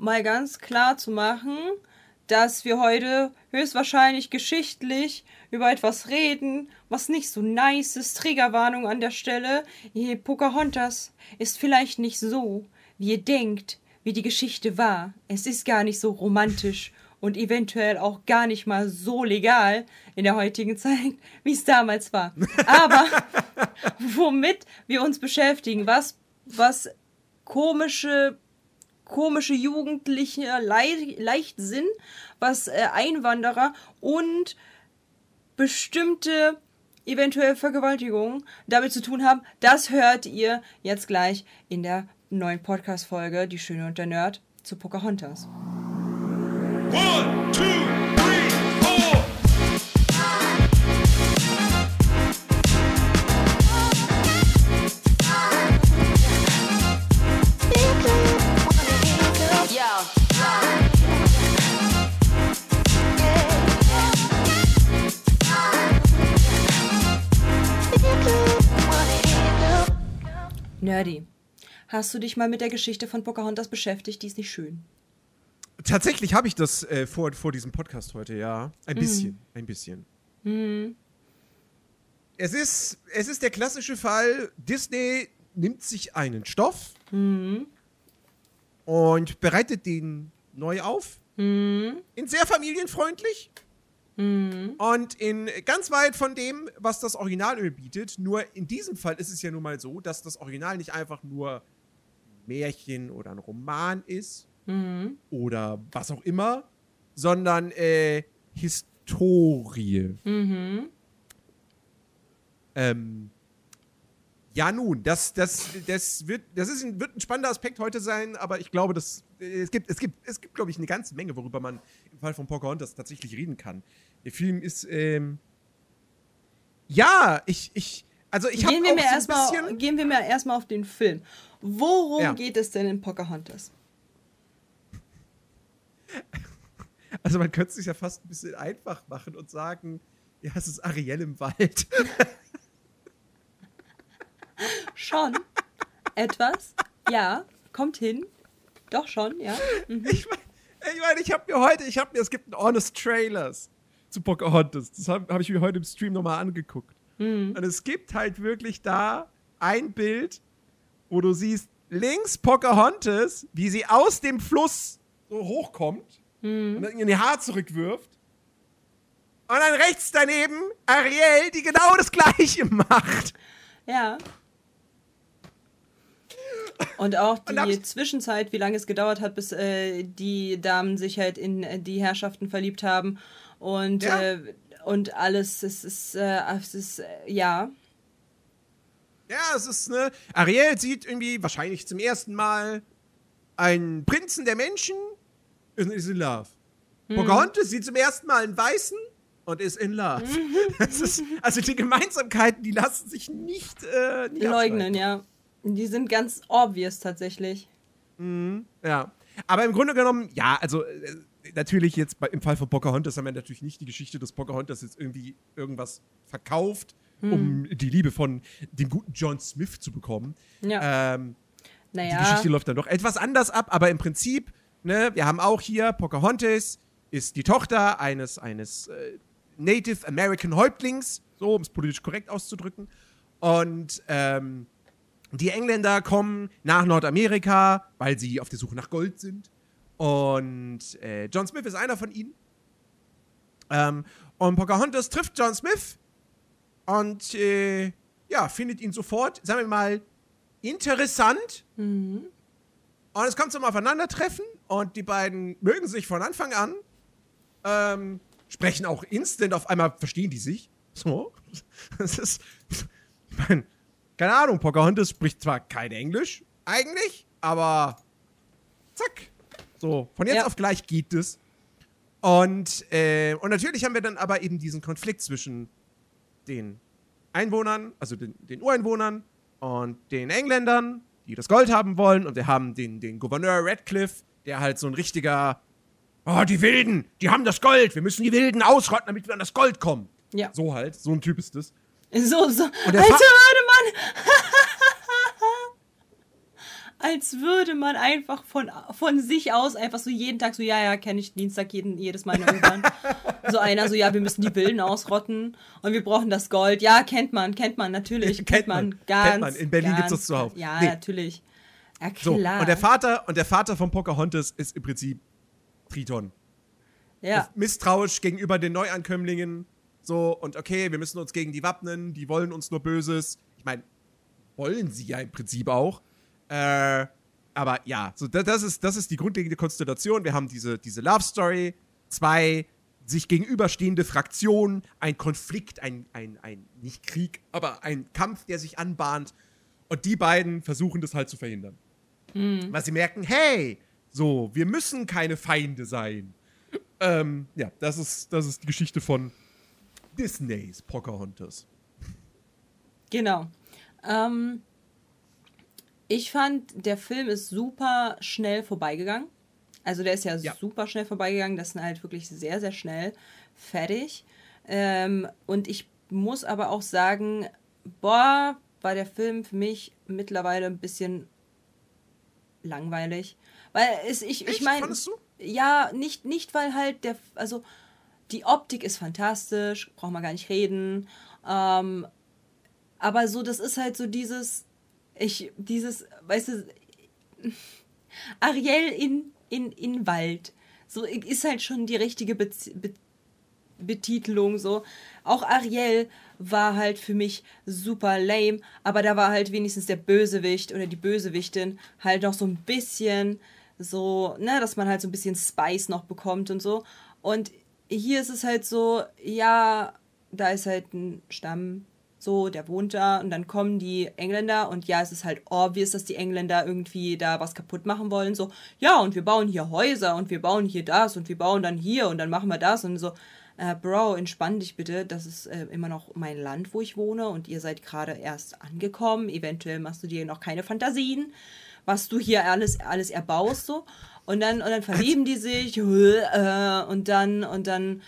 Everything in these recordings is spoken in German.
mal ganz klar zu machen, dass wir heute höchstwahrscheinlich geschichtlich über etwas reden, was nicht so nice ist. Triggerwarnung an der Stelle. Hey, Pocahontas ist vielleicht nicht so, wie ihr denkt, wie die Geschichte war. Es ist gar nicht so romantisch und eventuell auch gar nicht mal so legal in der heutigen Zeit, wie es damals war. Aber womit wir uns beschäftigen, was, was komische komische Jugendliche, Le Leichtsinn, was äh, Einwanderer und bestimmte eventuelle Vergewaltigungen damit zu tun haben, das hört ihr jetzt gleich in der neuen Podcast-Folge Die Schöne und der Nerd zu Pocahontas. One, two, Nerdy. Hast du dich mal mit der Geschichte von Pocahontas beschäftigt? Die ist nicht schön. Tatsächlich habe ich das äh, vor, vor diesem Podcast heute, ja. Ein mhm. bisschen, ein bisschen. Mhm. Es, ist, es ist der klassische Fall, Disney nimmt sich einen Stoff mhm. und bereitet den neu auf. Mhm. In sehr familienfreundlich. Mhm. Und in ganz weit von dem, was das Original bietet, nur in diesem Fall ist es ja nun mal so, dass das Original nicht einfach nur Märchen oder ein Roman ist mhm. oder was auch immer, sondern äh, Historie. Mhm. Ähm, ja, nun, das, das, das, wird, das ist ein, wird ein spannender Aspekt heute sein, aber ich glaube, dass, es gibt, es gibt, es gibt, glaube ich, eine ganze Menge, worüber man im Fall von Pocahontas tatsächlich reden kann. Der Film ist, ähm, ja, ich, ich, also ich habe gehen, wir mir so erstmal, gehen wir mal erstmal auf den Film. Worum ja. geht es denn in Pocahontas? Also man könnte es sich ja fast ein bisschen einfach machen und sagen, ja, es ist Ariel im Wald. schon. Etwas. Ja, kommt hin. Doch schon, ja. Mhm. Ich meine, ich, mein, ich habe mir heute, ich habe mir, es gibt ein Honest Trailers zu Pocahontas. Das habe hab ich mir heute im Stream nochmal angeguckt. Mhm. Und es gibt halt wirklich da ein Bild, wo du siehst, links Pocahontas, wie sie aus dem Fluss so hochkommt mhm. und dann in ihr Haar zurückwirft. Und dann rechts daneben Ariel, die genau das gleiche macht. Ja. Und auch die Zwischenzeit, wie lange es gedauert hat, bis äh, die Damen sich halt in äh, die Herrschaften verliebt haben und, ja. äh, und alles, es ist, äh, es ist, äh, ja. Ja, es ist, ne, Ariel sieht irgendwie wahrscheinlich zum ersten Mal einen Prinzen der Menschen und ist in love. Hm. Pocahontas sieht zum ersten Mal einen Weißen und ist in love. ist, also die Gemeinsamkeiten, die lassen sich nicht, äh, nicht leugnen, ja. Die sind ganz obvious tatsächlich. Mhm, ja. Aber im Grunde genommen, ja, also äh, natürlich jetzt bei, im Fall von Pocahontas haben wir natürlich nicht die Geschichte, dass Pocahontas jetzt irgendwie irgendwas verkauft, hm. um die Liebe von dem guten John Smith zu bekommen. Ja. Ähm, naja. Die Geschichte läuft dann doch etwas anders ab, aber im Prinzip, ne, wir haben auch hier Pocahontas ist die Tochter eines, eines äh, Native American Häuptlings, so um es politisch korrekt auszudrücken. Und ähm, die Engländer kommen nach Nordamerika, weil sie auf der Suche nach Gold sind. Und äh, John Smith ist einer von ihnen. Ähm, und Pocahontas trifft John Smith und äh, ja, findet ihn sofort, sagen wir mal, interessant. Mhm. Und es kommt zum Aufeinandertreffen und die beiden mögen sich von Anfang an. Ähm, sprechen auch instant, auf einmal verstehen die sich. So. Das ist. Ich meine, keine Ahnung, Pocahontas spricht zwar kein Englisch, eigentlich, aber zack. So, von jetzt ja. auf gleich geht es. Und, äh, und natürlich haben wir dann aber eben diesen Konflikt zwischen den Einwohnern, also den, den Ureinwohnern und den Engländern, die das Gold haben wollen. Und wir haben den, den Gouverneur Radcliffe, der halt so ein richtiger, oh, die Wilden, die haben das Gold, wir müssen die Wilden ausrotten, damit wir an das Gold kommen. Ja. So halt, so ein Typ ist das. So, so. Alter, warte, Mann! als würde man einfach von, von sich aus einfach so jeden Tag so, ja, ja, kenne ich Dienstag jeden, jedes Mal irgendwann. so einer so, ja, wir müssen die Willen ausrotten und wir brauchen das Gold. Ja, kennt man, kennt man, natürlich. kennt, kennt man, man, ganz. Kennt man. In Berlin gibt es das zuhauf. Ja, nee. natürlich. Ja, klar. So, und der Vater, und der Vater von Pocahontas ist im Prinzip Triton. Ja. Misstrauisch gegenüber den Neuankömmlingen. So, und okay, wir müssen uns gegen die wappnen, die wollen uns nur Böses. Ich meine, wollen sie ja im Prinzip auch. Äh, aber ja, so das, ist, das ist die grundlegende Konstellation. Wir haben diese, diese Love Story, zwei sich gegenüberstehende Fraktionen, ein Konflikt, ein, ein, ein, nicht Krieg, aber ein Kampf, der sich anbahnt. Und die beiden versuchen das halt zu verhindern. Mhm. Weil sie merken, hey, so, wir müssen keine Feinde sein. Ähm, ja, das ist, das ist die Geschichte von Disneys Pocahontas. Genau. Ähm, ich fand, der Film ist super schnell vorbeigegangen. Also der ist ja, ja. super schnell vorbeigegangen. Das ist halt wirklich sehr, sehr schnell fertig. Ähm, und ich muss aber auch sagen, boah, war der Film für mich mittlerweile ein bisschen langweilig. Weil es, ich, ich meine. Ja, nicht, nicht, weil halt der, also die Optik ist fantastisch, braucht man gar nicht reden. Ähm, aber so, das ist halt so dieses, ich, dieses, weißt du, Ariel in, in, in Wald. So ist halt schon die richtige Be Be Betitelung. So. Auch Ariel war halt für mich super lame, aber da war halt wenigstens der Bösewicht oder die Bösewichtin halt noch so ein bisschen so, ne, dass man halt so ein bisschen Spice noch bekommt und so. Und hier ist es halt so, ja, da ist halt ein Stamm, so, der wohnt da und dann kommen die Engländer und ja, es ist halt obvious, dass die Engländer irgendwie da was kaputt machen wollen. So, ja, und wir bauen hier Häuser und wir bauen hier das und wir bauen dann hier und dann machen wir das und so. Äh, Bro, entspann dich bitte. Das ist äh, immer noch mein Land, wo ich wohne und ihr seid gerade erst angekommen. Eventuell machst du dir noch keine Fantasien, was du hier alles, alles erbaust, so. Und dann, und dann verlieben die sich, äh, und dann, und dann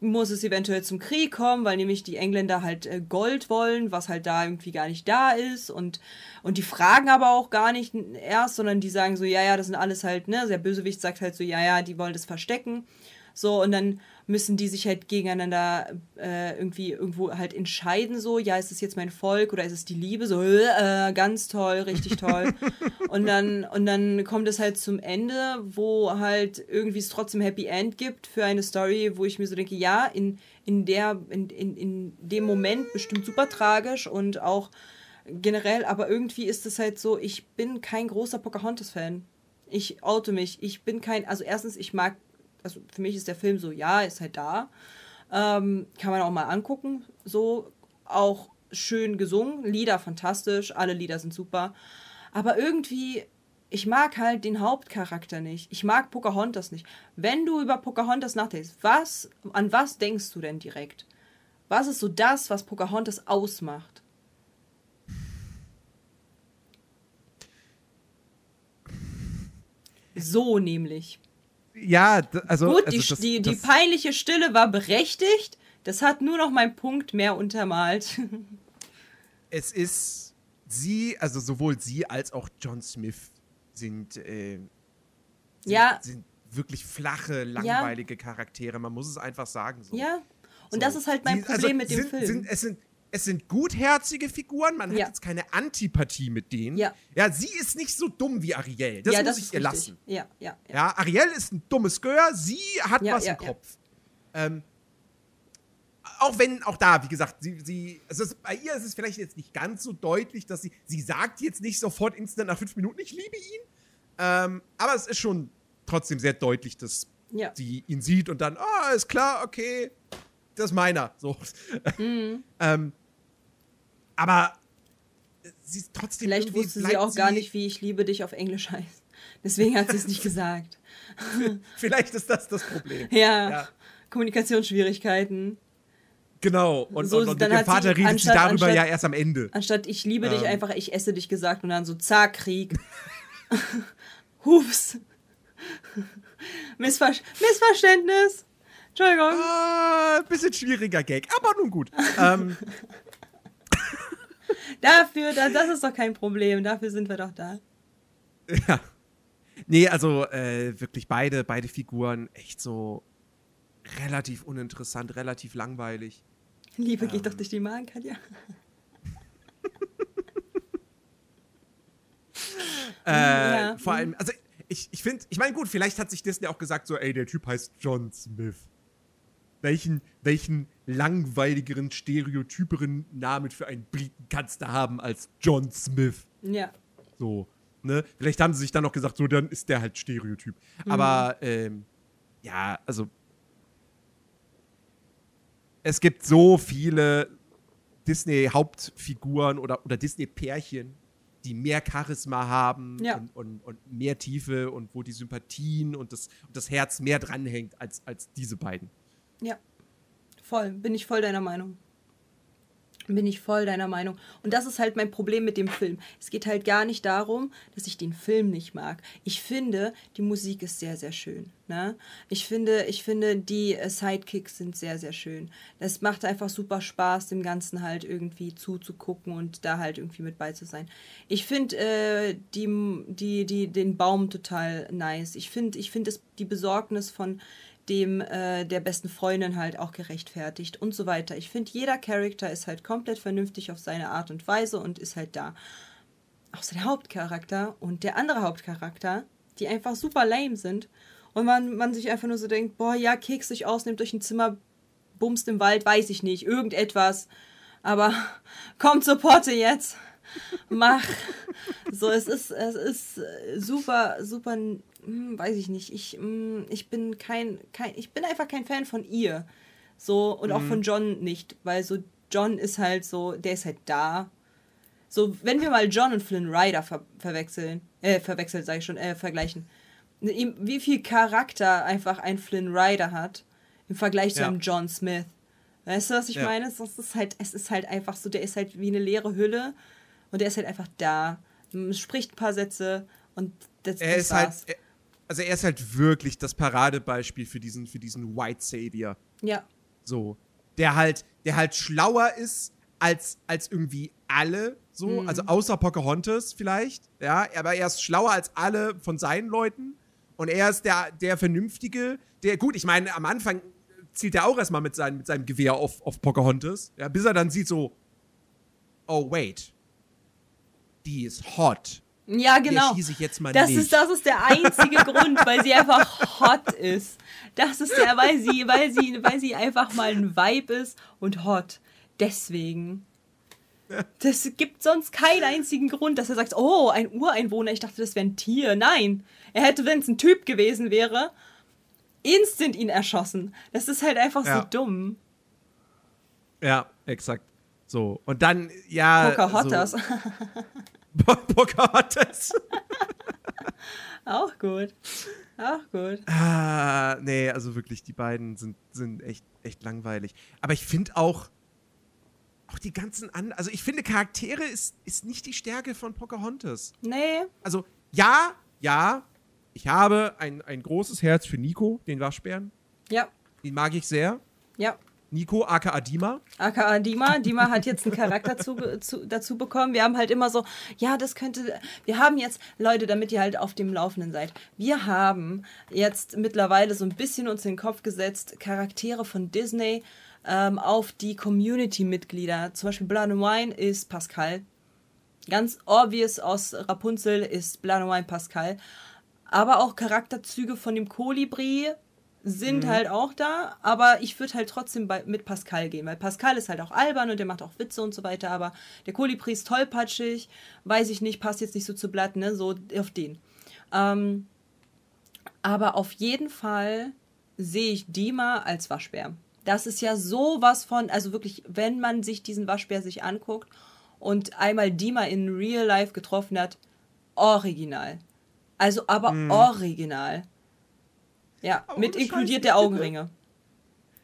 muss es eventuell zum Krieg kommen, weil nämlich die Engländer halt äh, Gold wollen, was halt da irgendwie gar nicht da ist und, und die fragen aber auch gar nicht erst, sondern die sagen so, ja, ja, das sind alles halt, ne, der Bösewicht sagt halt so, ja, ja, die wollen das verstecken. So, und dann müssen die sich halt gegeneinander äh, irgendwie irgendwo halt entscheiden, so, ja, ist es jetzt mein Volk oder ist es die Liebe? So, äh, ganz toll, richtig toll. und dann, und dann kommt es halt zum Ende, wo halt irgendwie es trotzdem Happy End gibt für eine Story, wo ich mir so denke, ja, in, in der, in, in, in dem Moment bestimmt super tragisch und auch generell, aber irgendwie ist es halt so, ich bin kein großer Pocahontas-Fan. Ich oute mich. Ich bin kein, also erstens, ich mag also für mich ist der Film so, ja, ist halt da. Ähm, kann man auch mal angucken. So auch schön gesungen, Lieder fantastisch, alle Lieder sind super. Aber irgendwie, ich mag halt den Hauptcharakter nicht. Ich mag Pocahontas nicht. Wenn du über Pocahontas nachdenkst, was, an was denkst du denn direkt? Was ist so das, was Pocahontas ausmacht? So nämlich. Ja, also. Gut, also die, das, die, die das, peinliche Stille war berechtigt. Das hat nur noch meinen Punkt mehr untermalt. es ist sie, also sowohl sie als auch John Smith sind, äh, sind, ja. sind wirklich flache, langweilige ja. Charaktere. Man muss es einfach sagen. So. Ja. Und so. das ist halt mein die, also Problem also mit dem sind, Film. Sind, es sind es sind gutherzige Figuren, man ja. hat jetzt keine Antipathie mit denen. Ja. ja, sie ist nicht so dumm wie Ariel. Das ja, muss das ich ihr richtig. lassen. Ja, ja, ja, ja. Ariel ist ein dummes Gör, sie hat was im Kopf. Ähm, auch wenn, auch da, wie gesagt, sie, sie also es, bei ihr ist es vielleicht jetzt nicht ganz so deutlich, dass sie, sie sagt jetzt nicht sofort instant nach fünf Minuten, ich liebe ihn. Ähm, aber es ist schon trotzdem sehr deutlich, dass sie ihn sieht und dann, ah, oh, ist klar, okay, das ist meiner. So. Mhm. ähm, aber sie ist trotzdem. Vielleicht wusste sie auch sie gar nicht, wie ich liebe dich auf Englisch heißt. Deswegen hat sie es nicht gesagt. Vielleicht ist das das Problem. Ja. ja. Kommunikationsschwierigkeiten. Genau. Und, so, und, und mit dem Vater redet anstatt, sie darüber anstatt, ja erst am Ende. Anstatt ich liebe ähm. dich einfach, ich esse dich gesagt und dann so zack, Krieg. Hups. Missver Missverständnis. Entschuldigung. Ah, bisschen schwieriger Gag, aber nun gut. ähm, Dafür, das ist doch kein Problem. Dafür sind wir doch da. Ja. Nee, also äh, wirklich beide, beide Figuren echt so relativ uninteressant, relativ langweilig. Liebe ähm. geht doch durch die Magen, Katja. äh, ja. Vor allem, also ich, ich finde, ich meine, gut, vielleicht hat sich Disney auch gesagt, so, ey, der Typ heißt John Smith. Welchen, welchen langweiligeren, stereotyperen Namen für einen Briten kannst du haben als John Smith? Ja. So, ne? Vielleicht haben sie sich dann noch gesagt, so, dann ist der halt Stereotyp. Mhm. Aber, ähm, ja, also. Es gibt so viele Disney-Hauptfiguren oder, oder Disney-Pärchen, die mehr Charisma haben ja. und, und, und, mehr Tiefe und wo die Sympathien und das, und das Herz mehr dranhängt als, als diese beiden. Ja, voll, bin ich voll deiner Meinung. Bin ich voll deiner Meinung. Und das ist halt mein Problem mit dem Film. Es geht halt gar nicht darum, dass ich den Film nicht mag. Ich finde, die Musik ist sehr, sehr schön. Ne? Ich finde, ich finde, die äh, Sidekicks sind sehr, sehr schön. Das macht einfach super Spaß, dem Ganzen halt irgendwie zuzugucken und da halt irgendwie mit bei zu sein. Ich finde äh, die, die, die, den Baum total nice. Ich finde, ich finde die Besorgnis von dem äh, der besten Freundin halt auch gerechtfertigt und so weiter. Ich finde, jeder Charakter ist halt komplett vernünftig auf seine Art und Weise und ist halt da. Außer der Hauptcharakter und der andere Hauptcharakter, die einfach super lame sind und man, man sich einfach nur so denkt, boah, ja, keks dich aus, nehmt euch ein Zimmer, bumst im Wald, weiß ich nicht, irgendetwas. Aber kommt zur Porte jetzt. Mach. So, es ist, es ist super, super hm, weiß ich nicht, ich, hm, ich bin kein, kein, ich bin einfach kein Fan von ihr. So, und mhm. auch von John nicht, weil so John ist halt so, der ist halt da. So, wenn wir mal John und Flynn Rider ver verwechseln, äh, verwechseln, sag ich schon, äh, vergleichen. Wie viel Charakter einfach ein Flynn Rider hat im Vergleich zu ja. einem John Smith. Weißt du, was ich ja. meine? Es ist halt, es ist halt einfach so, der ist halt wie eine leere Hülle und der ist halt einfach da. Spricht ein paar Sätze und das, er das ist halt war's. halt, also er ist halt wirklich das Paradebeispiel für diesen, für diesen White Savior. Ja. So. Der halt, der halt schlauer ist als, als irgendwie alle, so, mhm. also außer Pocahontas vielleicht, ja, aber er ist schlauer als alle von seinen Leuten und er ist der, der Vernünftige, der, gut, ich meine, am Anfang zielt er auch erstmal mit, sein, mit seinem Gewehr auf, auf Pocahontas, ja, bis er dann sieht so, oh wait, die ist hot. Ja, genau. Ich jetzt mal das nicht. ist das ist der einzige Grund, weil sie einfach hot ist. Das ist der, weil sie, weil sie, weil sie einfach mal ein Vibe ist und hot. Deswegen. Das gibt sonst keinen einzigen Grund, dass er sagt, oh, ein Ureinwohner, ich dachte, das wäre ein Tier. Nein, er hätte, wenn es ein Typ gewesen wäre, instant ihn erschossen. Das ist halt einfach ja. so dumm. Ja, exakt. So, und dann, ja. Pocahontas. So, Pocahontas. Auch gut. Auch gut. Ah, nee, also wirklich, die beiden sind, sind echt, echt langweilig. Aber ich finde auch, auch die ganzen anderen, also ich finde, Charaktere ist, ist nicht die Stärke von Pocahontas. Nee. Also, ja, ja, ich habe ein, ein großes Herz für Nico, den Waschbären. Ja. Den mag ich sehr. Ja. Nico, aka Dima. Aka Dima. Dima hat jetzt einen Charakter zu, zu, dazu bekommen. Wir haben halt immer so, ja, das könnte, wir haben jetzt, Leute, damit ihr halt auf dem Laufenden seid, wir haben jetzt mittlerweile so ein bisschen uns in den Kopf gesetzt, Charaktere von Disney ähm, auf die Community-Mitglieder. Zum Beispiel Blood and Wine ist Pascal. Ganz obvious aus Rapunzel ist Blood and Wine Pascal. Aber auch Charakterzüge von dem Kolibri sind mhm. halt auch da, aber ich würde halt trotzdem bei, mit Pascal gehen, weil Pascal ist halt auch albern und der macht auch Witze und so weiter, aber der Kolibri ist tollpatschig, weiß ich nicht, passt jetzt nicht so zu Blatt, ne, so auf den. Ähm, aber auf jeden Fall sehe ich Dima als Waschbär. Das ist ja sowas von, also wirklich, wenn man sich diesen Waschbär sich anguckt und einmal Dima in Real Life getroffen hat, original. Also aber mhm. original. Ja, Aber mit inkludiert der Augenringe.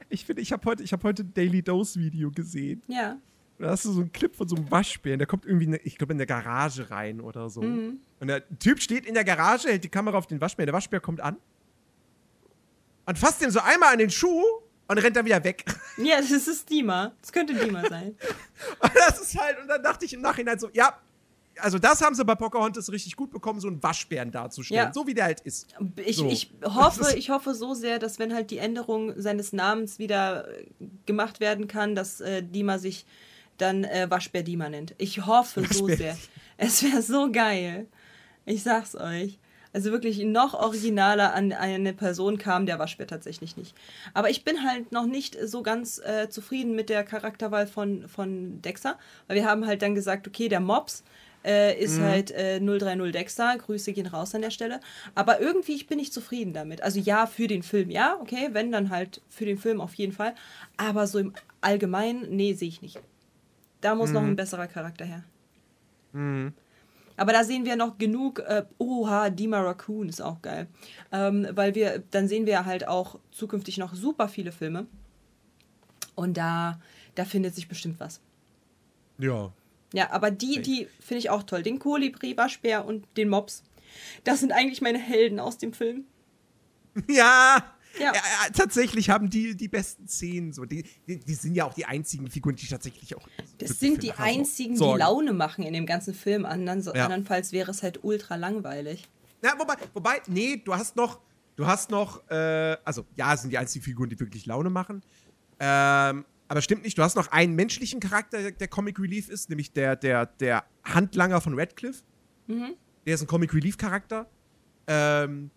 Ich finde, ich habe heute, hab heute ein Daily Dose Video gesehen. Ja. Da hast du so einen Clip von so einem Waschbären, der kommt irgendwie, ich glaube, in der Garage rein oder so. Mhm. Und der Typ steht in der Garage, hält die Kamera auf den Waschbären, der Waschbär kommt an und fasst ihm so einmal an den Schuh und rennt dann wieder weg. Ja, das ist Dima. Das könnte Dima sein. und das ist halt, und dann dachte ich im Nachhinein so, ja, also das haben sie bei Pocahontas richtig gut bekommen, so einen Waschbären darzustellen, Ja. so wie der halt ist. Ich, So. ich hoffe, ich hoffe so sehr, dass wenn halt die Änderung seines Namens wieder äh, gemacht werden kann, dass äh, Dima sich dann äh, Waschbär Dima nennt. Ich hoffe so Waschbär. sehr. Es wäre so geil. Ich sag's euch. Also wirklich noch originaler an eine Person kam der Waschbär tatsächlich nicht. Aber ich bin halt noch nicht so ganz äh, zufrieden mit der Charakterwahl von, von Dexter, weil wir haben halt dann gesagt, okay, der Mops äh, ist halt äh, 030 Dexter. Grüße gehen raus an der Stelle. Aber irgendwie ich bin ich zufrieden damit. Also ja, für den Film, ja, okay, wenn dann halt für den Film auf jeden Fall. Aber so im Allgemeinen, nee, sehe ich nicht. Da muss noch ein besserer Charakter her. Aber da sehen wir noch genug, äh, oha, Dima Raccoon ist auch geil. Ähm, weil wir, dann sehen wir halt auch zukünftig noch super viele Filme. Und da, da findet sich bestimmt was. Ja. Ja, aber die, die finde ich auch toll. Den Kolibri, Waschbär und den Mops. Das sind eigentlich meine Helden aus dem Film. Ja. Ja. Ja, tatsächlich haben die die besten Szenen so. Die, die, die sind ja auch die einzigen Figuren, die tatsächlich auch. Das sind die einzigen, die sorgen. Laune machen in dem ganzen Film. Andern, Ja. Andernfalls wäre es halt ultra langweilig. Ja, wobei, wobei, nee, du hast noch, du hast noch, äh, also ja, es sind die einzigen Figuren, die wirklich Laune machen. Ähm, aber stimmt nicht, du hast noch einen menschlichen Charakter, der, der Comic Relief ist, nämlich der, der, der Handlanger von Radcliffe. Mhm. Der ist ein Comic Relief Charakter. Ähm,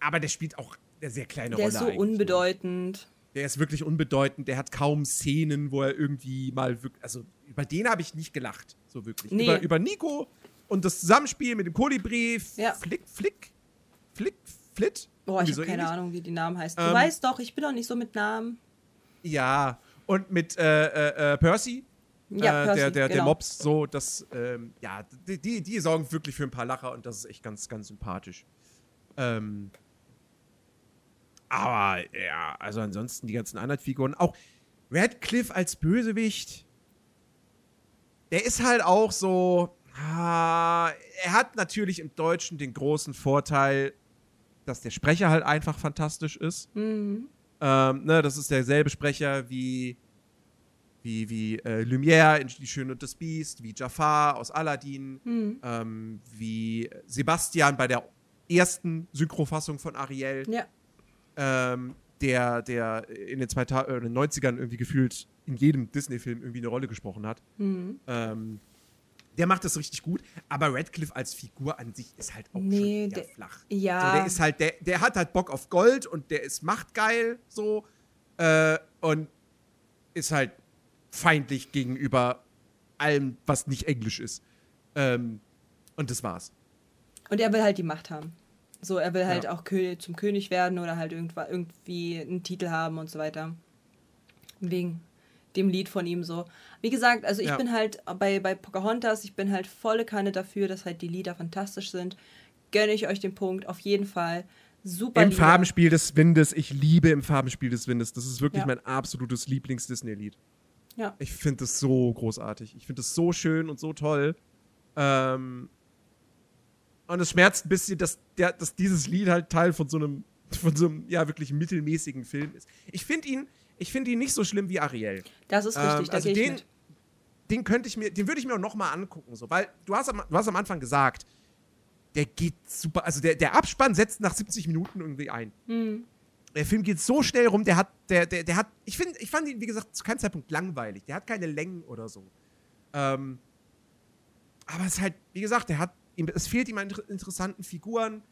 aber der spielt auch eine sehr kleine Der Rolle. ist so eigentlich. unbedeutend. Der ist wirklich unbedeutend, der hat kaum Szenen, wo er irgendwie mal wirklich, also über den habe ich nicht gelacht, so wirklich. Nee. Über, über Nico und das Zusammenspiel mit dem Kolibri, Ja. Flick, Flick, Flick, Flit. Boah, ich habe so keine ähnlich. Ahnung, wie die Namen heißen. Du Ähm, weißt doch, ich bin doch nicht so mit Namen. Ja, und mit äh, äh, äh, Percy, Ja, äh, der, der, der genau. Mops, so, das, ähm, ja, die, die, die sorgen wirklich für ein paar Lacher und das ist echt ganz, ganz sympathisch. Ähm, aber, ja, also ansonsten die ganzen anderen Figuren, auch Radcliffe als Bösewicht, der ist halt auch so, ah, er hat natürlich im Deutschen den großen Vorteil, dass der Sprecher halt einfach fantastisch ist. Mhm. Ähm, ne, das ist derselbe Sprecher wie, wie, wie äh, Lumière in Die Schöne und das Biest, wie Jafar aus Aladdin, Mhm. ähm, wie Sebastian bei der ersten Synchrofassung von Ariel, Ja. ähm, der, der in den, 2000, äh, in den 90ern irgendwie gefühlt in jedem Disney-Film irgendwie eine Rolle gesprochen hat. Mhm. Ähm, der macht das richtig gut, aber Radcliffe als Figur an sich ist halt auch Nee, schon eher flach. ja. So, der ist halt, der, der hat halt Bock auf Gold und der ist machtgeil so äh, und ist halt feindlich gegenüber allem, was nicht Englisch ist. Ähm, und das war's. Und er will halt die Macht haben. So, er will halt Ja. auch Kö zum König werden oder halt irgendwie einen Titel haben und so weiter. Wegen dem Lied von ihm so. Wie gesagt, also ich Ja. bin halt bei, bei Pocahontas, ich bin halt volle Kanne dafür, dass halt die Lieder fantastisch sind. Gönne ich euch den Punkt, auf jeden Fall. Super Im Lieder. Farbenspiel des Windes, ich liebe im Farbenspiel des Windes. Das ist wirklich Ja. mein absolutes Lieblings-Disney-Lied. Ja. Ich finde das so großartig. Ich finde das so schön und so toll. Ähm, und es schmerzt ein bisschen, dass, der, dass dieses Lied halt Teil von so einem, von so einem, ja, wirklich mittelmäßigen Film ist. Ich finde ihn, ich finde ihn nicht so schlimm wie Ariel. Das ist richtig, Ähm, da also ich den, den könnte ich mir, den würde ich mir auch noch mal angucken, so, weil du hast, am, du hast am Anfang gesagt, der geht super, also der, der Abspann setzt nach 70 Minuten irgendwie ein. Mhm. Der Film geht so schnell rum, der hat, der, der, der hat, ich finde, ich fand ihn, wie gesagt, zu keinem Zeitpunkt langweilig. Der hat keine Längen oder so. Ähm, aber es ist halt, wie gesagt, der hat, es fehlt ihm an inter interessanten Figuren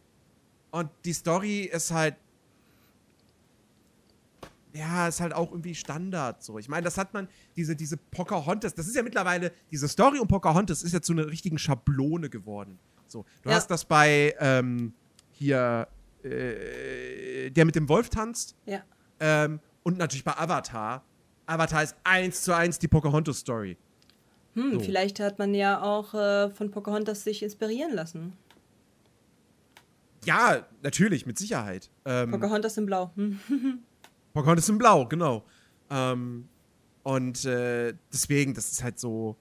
und die Story ist halt, ja, ist halt auch irgendwie Standard so. Ich meine, das hat man, diese, diese Pocahontas, das ist ja mittlerweile, diese Story um Pocahontas ist ja zu einer richtigen Schablone geworden. So, du Ja. hast das bei, ähm, hier, äh, der mit dem Wolf tanzt Ja. ähm, und natürlich bei Avatar. Avatar ist eins zu eins die Pocahontas-Story. Hm, So. vielleicht hat man ja auch äh, von Pocahontas sich inspirieren lassen. Ja, natürlich, mit Sicherheit. Ähm, Pocahontas in Blau. Hm. Pocahontas in Blau, genau. Ähm, und äh, deswegen, das ist halt so.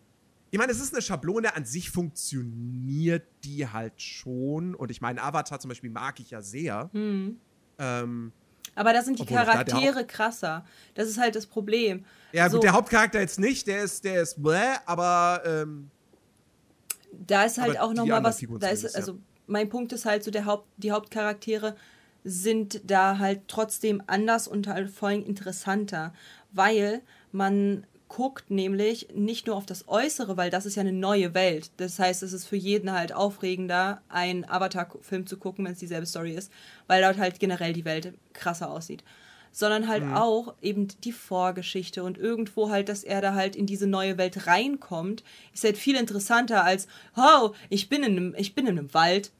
Ich meine, es ist eine Schablone, an sich funktioniert die halt schon. Und ich meine, Avatar zum Beispiel mag ich ja sehr. Hm. Ähm, Aber da sind die Obwohl doch da Charaktere krasser. Das ist halt das Problem. ja, gut, So. der Hauptcharakter jetzt nicht, der ist, der ist bläh, aber ähm, da ist halt auch nochmal was, ist, also mein Punkt ist halt so, der Haupt, die Hauptcharaktere sind da halt trotzdem anders und halt vor allem interessanter, weil man guckt nämlich nicht nur auf das Äußere, weil das ist ja eine neue Welt. Das heißt, es ist für jeden halt aufregender, einen Avatar-Film zu gucken, wenn es dieselbe Story ist, weil dort halt generell die Welt krasser aussieht. Sondern halt auch eben die Vorgeschichte und irgendwo halt, dass er da halt in diese neue Welt reinkommt, ist halt viel interessanter als, oh, ich bin in einem, ich bin in einem Wald.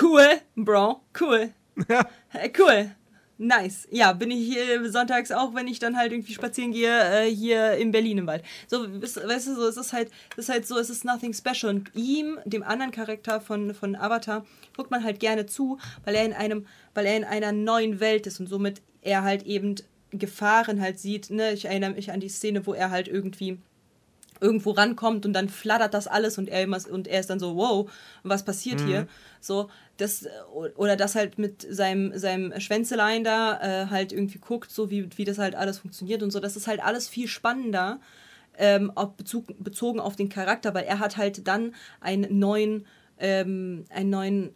Cool, Bro, cool. Äh, Cool. Nice. Ja, bin ich hier sonntags auch, wenn ich dann halt irgendwie spazieren gehe, äh, hier in Berlin im Wald. So, weißt weißt du, so, es ist halt, es ist halt so, es ist nothing special. Und ihm, dem anderen Charakter von, von Avatar, guckt man halt gerne zu, weil er in einem, weil er in einer neuen Welt ist und somit er halt eben Gefahren halt sieht. Ne? Ich erinnere mich an die Szene, wo er halt irgendwie irgendwo rankommt und dann flattert das alles und er, immer, und er ist dann so, wow, was passiert hier? So, das, oder das halt mit seinem, seinem Schwänzelein da äh, halt irgendwie guckt, so wie, wie das halt alles funktioniert und so. Das ist halt alles viel spannender, ähm, auf Bezug, bezogen auf den Charakter, weil er hat halt dann einen neuen, ähm, einen neuen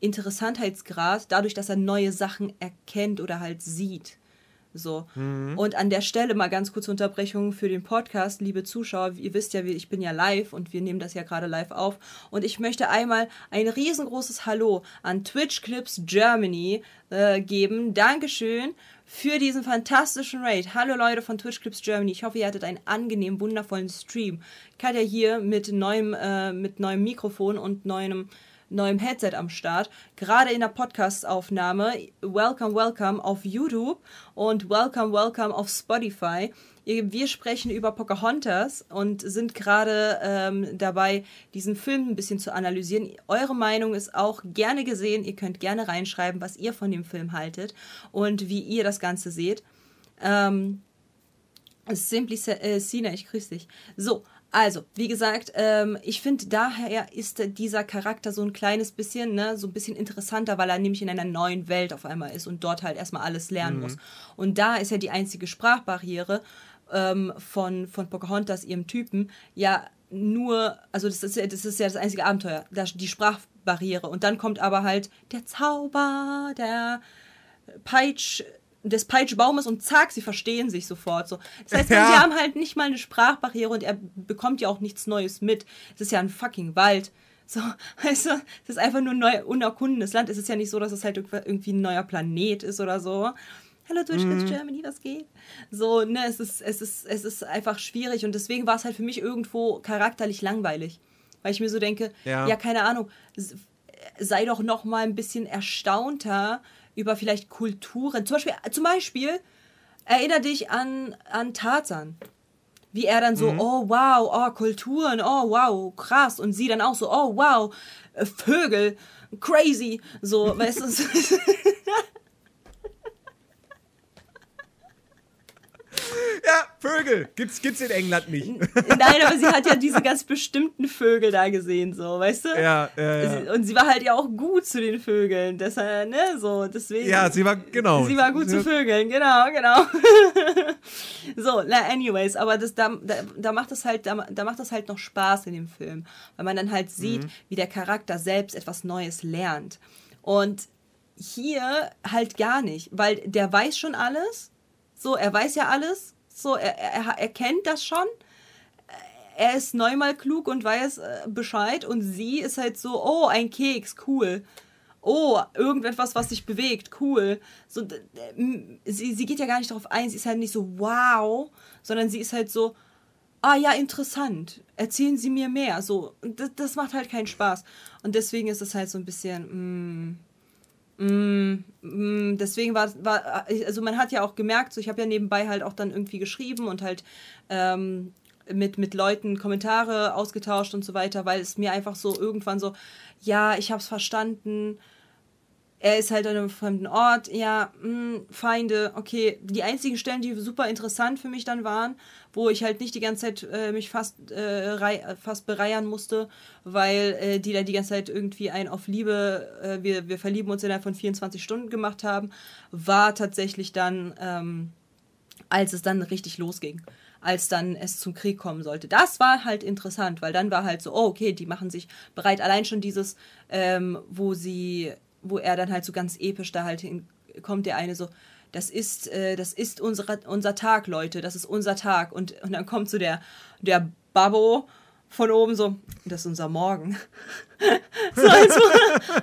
Interessantheitsgrad, dadurch, dass er neue Sachen erkennt oder halt sieht. So. Und an der Stelle mal ganz kurze Unterbrechung für den Podcast, liebe Zuschauer. Ihr wisst ja, ich bin ja live und wir nehmen das ja gerade live auf. Und ich möchte einmal ein riesengroßes Hallo an Twitch Clips Germany äh, geben. Dankeschön für diesen fantastischen Raid. Hallo Leute von Twitch Clips Germany. Ich hoffe, ihr hattet einen angenehmen, wundervollen Stream. Katja hier mit neuem, äh, mit neuem Mikrofon und neuem neuem Headset am Start, gerade in der Podcast-Aufnahme. Welcome, welcome auf YouTube und welcome, welcome auf Spotify. Wir sprechen über Pocahontas und sind gerade ähm, dabei, diesen Film ein bisschen zu analysieren. Eure Meinung ist auch gerne gesehen. Ihr könnt gerne reinschreiben, was ihr von dem Film haltet und wie ihr das Ganze seht. Ähm, Simply äh, Sina, ich grüße dich. So, also, wie gesagt, ähm, ich finde, daher ist dieser Charakter so ein kleines bisschen, ne, so ein bisschen interessanter, weil er nämlich in einer neuen Welt auf einmal ist und dort halt erstmal alles lernen muss. Und da ist ja die einzige Sprachbarriere ähm, von, von Pocahontas, ihrem Typen, ja nur, also das ist, ja- das ist ja das einzige Abenteuer, die Sprachbarriere. Und dann kommt aber halt der Zauber, der Peitsch, des Peitschbaumes und zack, sie verstehen sich sofort so. Das heißt, Ja. sie haben halt nicht mal eine Sprachbarriere und er bekommt ja auch nichts Neues mit. Es ist ja ein fucking Wald. So, weißt du, es ist einfach nur ein neu unerkundenes Land. Es ist ja nicht so, dass es halt irgendwie ein neuer Planet ist oder so. Hallo Twitch Kids Germany, was geht? So, ne, es ist, es ist, es ist einfach schwierig und deswegen war es halt für mich irgendwo charakterlich langweilig. Weil ich mir so denke, Ja. ja, keine Ahnung, sei doch noch mal ein bisschen erstaunter über vielleicht Kulturen. Zum Beispiel, zum Beispiel erinnere dich an, an Tarzan. Wie er dann so, oh wow, oh Kulturen, oh wow, krass. Und sie dann auch so, oh wow, äh, Vögel, crazy. So, weißt du, Ja, Vögel. Gibt's, gibt's in England nicht. nein, aber sie hat ja diese ganz bestimmten Vögel da gesehen, so, weißt du? Ja, ja, ja. Sie- Und sie war halt ja auch gut zu den Vögeln, deshalb, ne, so, deswegen. Ja, sie war, genau. Sie war gut zu Vögeln, genau, genau. so, na, anyways, aber das, da, da, da macht das halt, da, da macht das halt noch Spaß in dem Film, weil man dann halt sieht, wie der Charakter selbst etwas Neues lernt. Und hier halt gar nicht, weil der weiß schon alles. So, er weiß ja alles. So, er, er, er kennt das schon. Er ist neunmal klug und weiß äh, Bescheid. Und sie ist halt so, oh, ein Keks, cool. Oh, irgendetwas, was sich bewegt, cool. So, sie, sie geht ja gar nicht darauf ein. Sie ist halt nicht so, wow, sondern sie ist halt so, ah ja, interessant. Erzählen Sie mir mehr. So, das, das macht halt keinen Spaß. Und deswegen ist es halt so ein bisschen, Mm, mm, deswegen war, war, also man hat ja auch gemerkt, so ich habe ja nebenbei halt auch dann irgendwie geschrieben und halt ähm, mit, mit Leuten Kommentare ausgetauscht und so weiter, weil es mir einfach so irgendwann so, ja, ich habe es verstanden, er ist halt an einem fremden Ort, ja, mh, Feinde, okay. Die einzigen Stellen, die super interessant für mich dann waren, wo ich halt nicht die ganze Zeit äh, mich fast, äh, fast bereiern musste, weil äh, die da die ganze Zeit irgendwie ein auf Liebe, äh, wir, wir verlieben uns innerhalb von 24 Stunden gemacht haben, war tatsächlich dann, ähm, als es dann richtig losging. als dann es zum Krieg kommen sollte. Das war halt interessant, weil dann war halt so, oh, okay, die machen sich bereit. Allein schon dieses, ähm, wo sie, wo er dann halt so ganz episch da halt hinkommt, der eine so, das ist, äh, das ist unsere, unser Tag, Leute, das ist unser Tag. Und, und dann kommt so der, der Babbo von oben so, das ist unser Morgen. so als,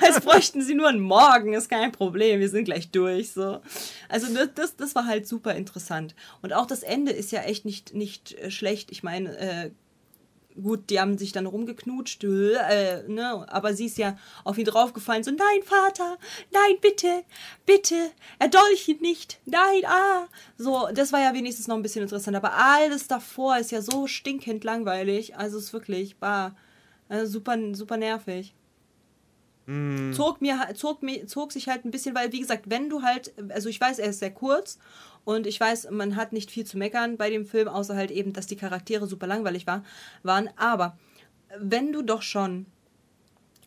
als bräuchten sie nur einen Morgen, ist kein Problem, wir sind gleich durch. So. Also das, das war halt super interessant. Und auch das Ende ist ja echt nicht, nicht äh, schlecht. Ich meine, äh, gut, die haben sich dann rumgeknutscht, äh, ne? aber sie ist ja auf ihn draufgefallen, so, nein, Vater, nein, bitte, bitte, erdolch ihn nicht, nein, ah. So, das war ja wenigstens noch ein bisschen interessant, aber alles davor ist ja so stinkend langweilig, also ist wirklich, war äh, super, super nervig. Mm. Zog mir, zog mir, zog sich halt ein bisschen, weil, wie gesagt, wenn du halt, also ich weiß, er ist sehr kurz und ich weiß, man hat nicht viel zu meckern bei dem Film, außer halt eben, dass die Charaktere super langweilig war, waren. Aber wenn du doch schon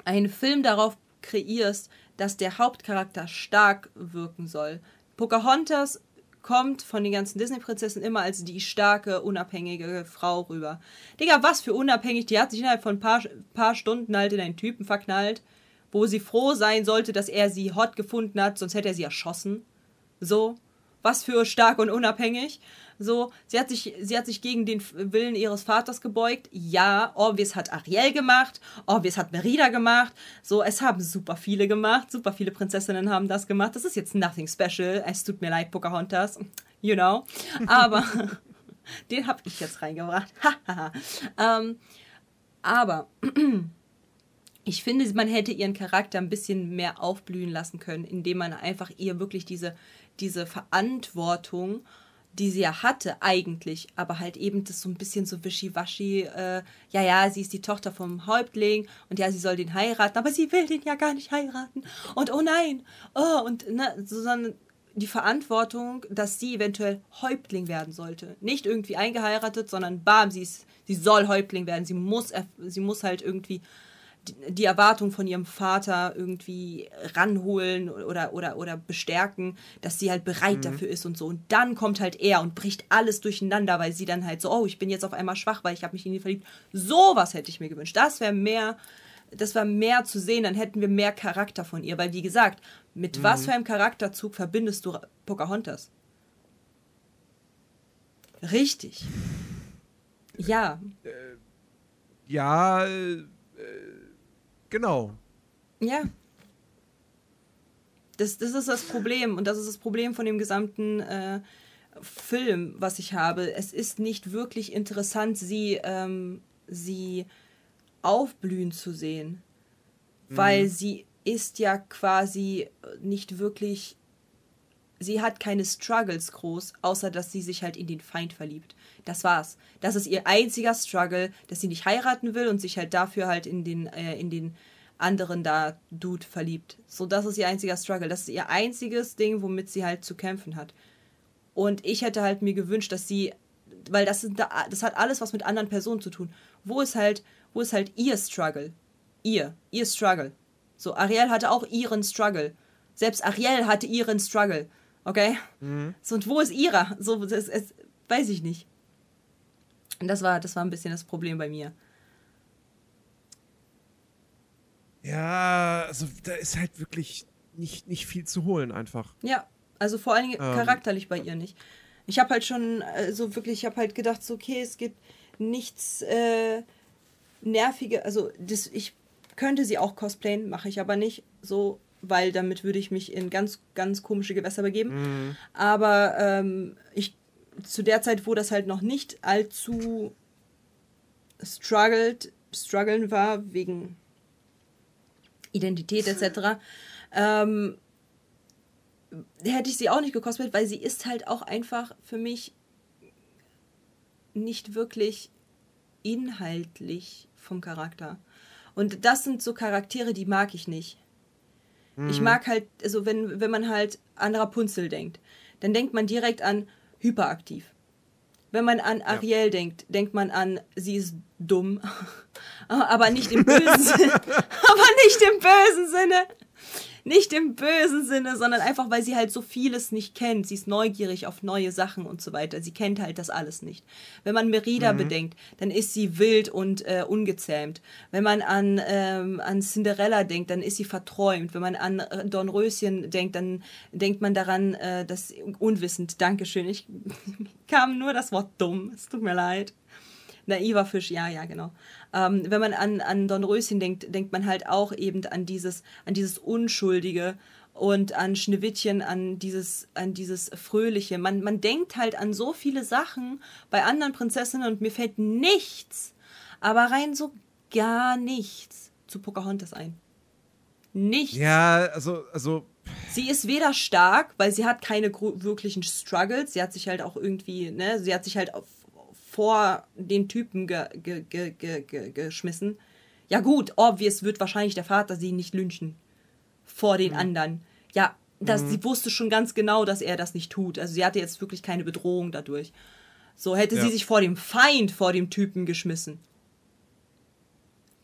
einen Film darauf kreierst, dass der Hauptcharakter stark wirken soll. Pocahontas kommt von den ganzen Disney-Prinzessinnen immer als die starke, unabhängige Frau rüber. Digga, was für unabhängig. Die hat sich innerhalb von ein paar, paar Stunden halt in einen Typen verknallt, wo sie froh sein sollte, dass er sie hot gefunden hat, sonst hätte er sie erschossen. So was für stark und unabhängig. So, sie hat sich, sie hat sich gegen den Willen ihres Vaters gebeugt. Ja, Orvis hat Ariel gemacht, Orvis hat Merida gemacht. So, es haben super viele gemacht, super viele Prinzessinnen haben das gemacht. Das ist jetzt nothing special. Es tut mir leid, Pocahontas, you know. Aber den habe ich jetzt reingebracht. ähm, aber ich finde, man hätte ihren Charakter ein bisschen mehr aufblühen lassen können, indem man einfach ihr wirklich diese diese Verantwortung, die sie ja hatte eigentlich, aber halt eben das so ein bisschen so wischiwaschi, äh, ja, ja, sie ist die Tochter vom Häuptling und ja, sie soll den heiraten, aber sie will den ja gar nicht heiraten und oh nein, oh, und ne, sondern die Verantwortung, dass sie eventuell Häuptling werden sollte. Nicht irgendwie eingeheiratet, sondern bam, sie, ist, sie soll Häuptling werden, sie muss, sie muss halt irgendwie die Erwartung von ihrem Vater irgendwie ranholen oder, oder, oder bestärken, dass sie halt bereit mhm. dafür ist und so. Und dann kommt halt er und bricht alles durcheinander, weil sie dann halt so, oh, ich bin jetzt auf einmal schwach, weil ich habe mich in ihn verliebt. Sowas hätte ich mir gewünscht. Das wäre mehr, das war mehr zu sehen, dann hätten wir mehr Charakter von ihr. Weil, wie gesagt, mit mhm. was für einem Charakterzug verbindest du Pocahontas? Richtig. Ja. Äh, ja, äh, Genau. Ja. Das, das ist das Problem und das ist das Problem von dem gesamten äh, Film, was ich habe. Es ist nicht wirklich interessant, sie, ähm, sie aufblühen zu sehen, mhm. weil sie ist ja quasi nicht wirklich sie hat keine Struggles groß, außer dass sie sich halt in den Feind verliebt. Das war's. Das ist ihr einziger Struggle, dass sie nicht heiraten will und sich halt dafür halt in den, äh, in den anderen da Dude verliebt. So, das ist ihr einziger Struggle. Das ist ihr einziges Ding, womit sie halt zu kämpfen hat. Und ich hätte halt mir gewünscht, dass sie, weil das, sind, das hat alles was mit anderen Personen zu tun. Wo ist halt, wo ist halt ihr Struggle? Ihr, ihr Struggle. So, Ariel hatte auch ihren Struggle. Selbst Ariel hatte ihren Struggle. Okay? Mhm. So, und wo ist ihrer? So, das, das, weiß ich nicht. Und das war, das war ein bisschen das Problem bei mir. Ja, also da ist halt wirklich nicht, nicht viel zu holen einfach. Ja, also vor allen Dingen ähm. charakterlich bei ihr nicht. Ich habe halt schon, also wirklich, ich habe halt gedacht, so, okay, es gibt nichts äh, nervige, also das, ich könnte sie auch cosplayen, mache ich aber nicht. So, weil damit würde ich mich in ganz, ganz komische Gewässer begeben. Mhm. Aber ähm, ich, zu der Zeit, wo das halt noch nicht allzu struggled, struggeln war, wegen Identität etc., ähm, hätte ich sie auch nicht gekostet, weil sie ist halt auch einfach für mich nicht wirklich inhaltlich vom Charakter. Und das sind so Charaktere, die mag ich nicht. Ich mhm. mag halt, also wenn, wenn man halt an Rapunzel denkt, dann denkt man direkt an hyperaktiv. Wenn man an Ariel ja. denkt, denkt man an, sie ist dumm. aber nicht im bösen Sinne. aber nicht im bösen Sinne. Nicht im bösen Sinne, sondern einfach, weil sie halt so vieles nicht kennt. Sie ist neugierig auf neue Sachen und so weiter. Sie kennt halt das alles nicht. Wenn man Merida mhm. bedenkt, dann ist sie wild und äh, ungezähmt. Wenn man an, ähm, an Cinderella denkt, dann ist sie verträumt. Wenn man an äh, Dornröschen denkt, dann denkt man daran, äh, dass unwissend, Dankeschön. Ich kam nur das Wort dumm. Es tut mir leid. Naiver Fisch, ja, ja, genau. Ähm, wenn man an, an Dornröschen denkt, denkt man halt auch eben an dieses, an dieses Unschuldige und an Schneewittchen, an dieses, an dieses Fröhliche. Man, man denkt halt an so viele Sachen bei anderen Prinzessinnen und mir fällt nichts, aber rein so gar nichts zu Pocahontas ein. Nichts. Ja, also, also. Sie ist weder stark, weil sie hat keine wirklichen Struggles. Sie hat sich halt auch irgendwie, ne, sie hat sich halt auf vor den Typen ge ge ge geschmissen. Ja gut, obvious wird wahrscheinlich der Vater sie nicht lynchen. Vor den mhm. anderen. Ja, das, mhm. sie wusste schon ganz genau, dass er das nicht tut. Also sie hatte jetzt wirklich keine Bedrohung dadurch. So hätte ja. sie sich vor dem Feind, vor dem Typen geschmissen.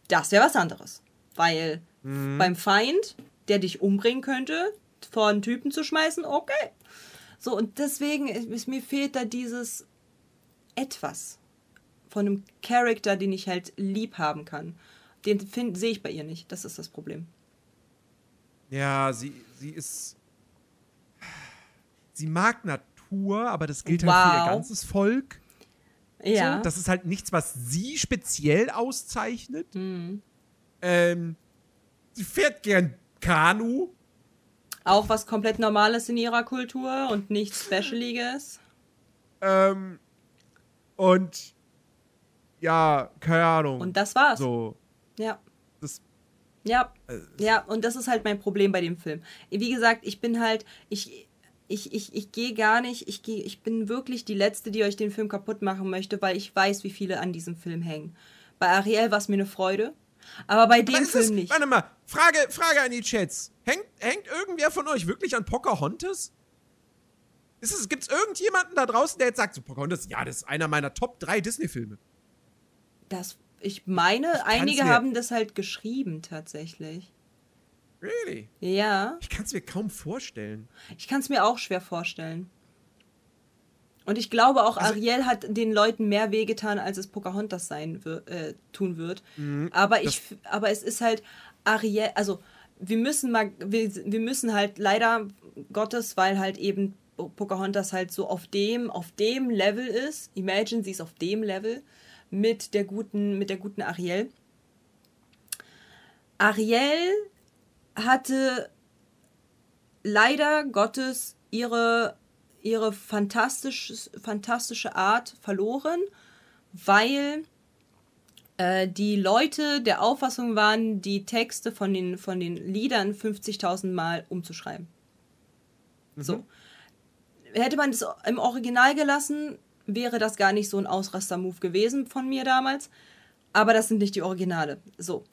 Das wäre was anderes. Weil mhm. beim Feind, der dich umbringen könnte, vor einen Typen zu schmeißen, okay. So, und deswegen, ist, mir fehlt da dieses, etwas von einem Charakter, den ich halt lieb haben kann. Den sehe ich bei ihr nicht. Das ist das Problem. Ja, sie, sie ist. Sie mag Natur, aber das gilt wow. halt für ihr ganzes Volk. Ja. So, das ist halt nichts, was sie speziell auszeichnet. Mhm. Ähm, sie fährt gern Kanu. Auch was komplett Normales in ihrer Kultur und nichts Specialiges. Ähm, und ja, keine Ahnung. Und das war's. So. Ja. Das, ja. Äh, ja, und das ist halt mein Problem bei dem Film. Wie gesagt, ich bin halt, ich, ich, ich, ich gehe gar nicht, ich, geh, ich bin wirklich die Letzte, die euch den Film kaputt machen möchte, weil ich weiß, wie viele an diesem Film hängen. Bei Ariel war es mir eine Freude, aber bei dem Film es, nicht. Warte mal, Frage, Frage an die Chats. Hängt, hängt irgendwer von euch wirklich an Pocahontas? Gibt es irgendjemanden da draußen, der jetzt sagt, so Pocahontas, ja, das ist einer meiner Top 3 Disney-Filme? Das, ich meine, ich einige haben das halt geschrieben tatsächlich. Really? Ja. Ich kann es mir kaum vorstellen. Ich kann es mir auch schwer vorstellen. Und ich glaube auch, also, Ariel hat den Leuten mehr wehgetan, als es Pocahontas sein äh, tun wird. Mhm, aber ich, aber es ist halt Ariel, also wir müssen mal, wir, wir müssen halt leider Gottes, weil halt eben Pocahontas halt so auf dem, auf dem Level ist. Imagine, sie ist auf dem Level mit der guten, mit der guten Ariel. Ariel hatte leider Gottes ihre, ihre fantastisch, fantastische Art verloren, weil äh, die Leute der Auffassung waren, die Texte von den, von den Liedern 50.000 Mal umzuschreiben. Mhm. So hätte man das im Original gelassen, wäre das gar nicht so ein Ausraster-Move gewesen von mir damals. Aber das sind nicht die Originale. So.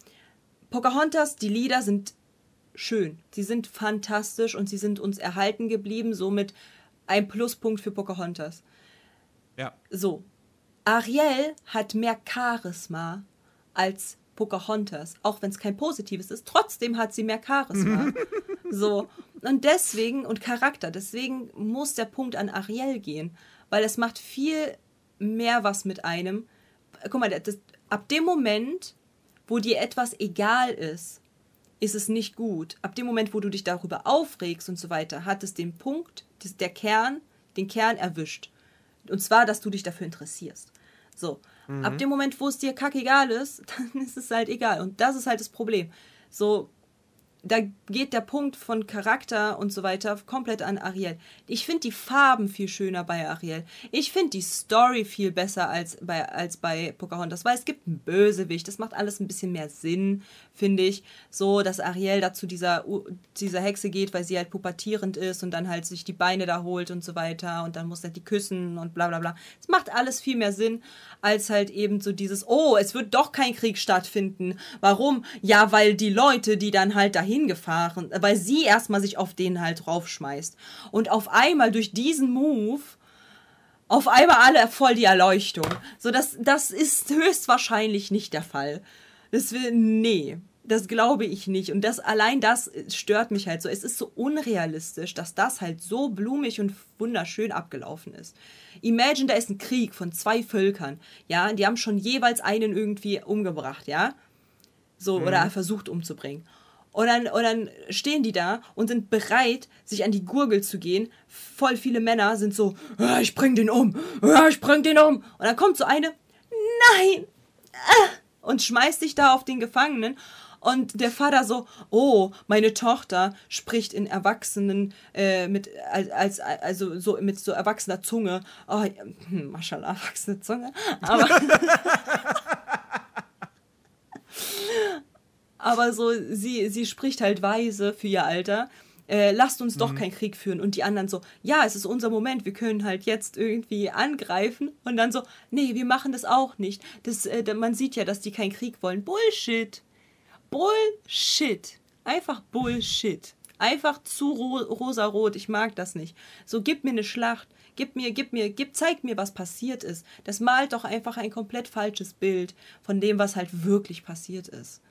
Pocahontas, die Lieder sind schön. Sie sind fantastisch und sie sind uns erhalten geblieben. Somit ein Pluspunkt für Pocahontas. Ja. So. Ariel hat mehr Charisma als Pocahontas. Auch wenn es kein positives ist. Trotzdem hat sie mehr Charisma. so. Und deswegen, und Charakter, deswegen muss der Punkt an Ariel gehen, weil es macht viel mehr was mit einem. Guck mal, das, ab dem Moment, wo dir etwas egal ist, ist es nicht gut. Ab dem Moment, wo du dich darüber aufregst und so weiter, hat es den Punkt, der Kern, den Kern erwischt. Und zwar, dass du dich dafür interessierst. So. Mhm. Ab dem Moment, wo es dir kackegal ist, dann ist es halt egal. Und das ist halt das Problem. So, da geht der Punkt von Charakter und so weiter komplett an Ariel. Ich finde die Farben viel schöner bei Ariel. Ich finde die Story viel besser als bei, als bei Pocahontas, weil es gibt einen Bösewicht. Das macht alles ein bisschen mehr Sinn, finde ich. So, dass Ariel dazu dieser, dieser Hexe geht, weil sie halt pubertierend ist und dann halt sich die Beine da holt und so weiter und dann muss er die küssen und bla bla bla. Es macht alles viel mehr Sinn, als halt eben so dieses, oh, es wird doch kein Krieg stattfinden. Warum? Ja, weil die Leute, die dann halt dahin hingefahren, weil sie erstmal sich auf den halt draufschmeißt. Und auf einmal durch diesen Move auf einmal alle voll die Erleuchtung. So, das, das ist höchstwahrscheinlich nicht der Fall. Das will, nee. das glaube ich nicht. Und das allein das stört mich halt so. Es ist so unrealistisch, dass das halt so blumig und wunderschön abgelaufen ist. Imagine, da ist ein Krieg von zwei Völkern, ja, die haben schon jeweils einen irgendwie umgebracht, ja, so mhm. oder versucht umzubringen. Und dann, und dann stehen die da und sind bereit, sich an die Gurgel zu gehen. Voll viele Männer sind so, ah, ich bring den um, ah, ich bring den um. Und dann kommt so eine, nein, ah, und schmeißt sich da auf den Gefangenen. Und der Vater so, oh, meine Tochter spricht in Erwachsenen äh, mit als, als also so mit so erwachsener Zunge. Oh, hm, Maschallah, erwachsene Zunge. Aber aber so sie sie spricht halt weise für ihr Alter. Äh, lasst uns doch mhm. keinen Krieg führen. Und die anderen so, ja, es ist unser Moment, wir können halt jetzt irgendwie angreifen. Und dann so, nee, wir machen das auch nicht. Das, äh, man sieht ja, dass die keinen Krieg wollen. Bullshit. Bullshit. Einfach Bullshit. Einfach zu ro rosarot. Ich mag das nicht. So, gib mir eine Schlacht. Gib mir, gib mir, gib, zeig mir, was passiert ist. Das malt doch einfach ein komplett falsches Bild von dem, was halt wirklich passiert ist.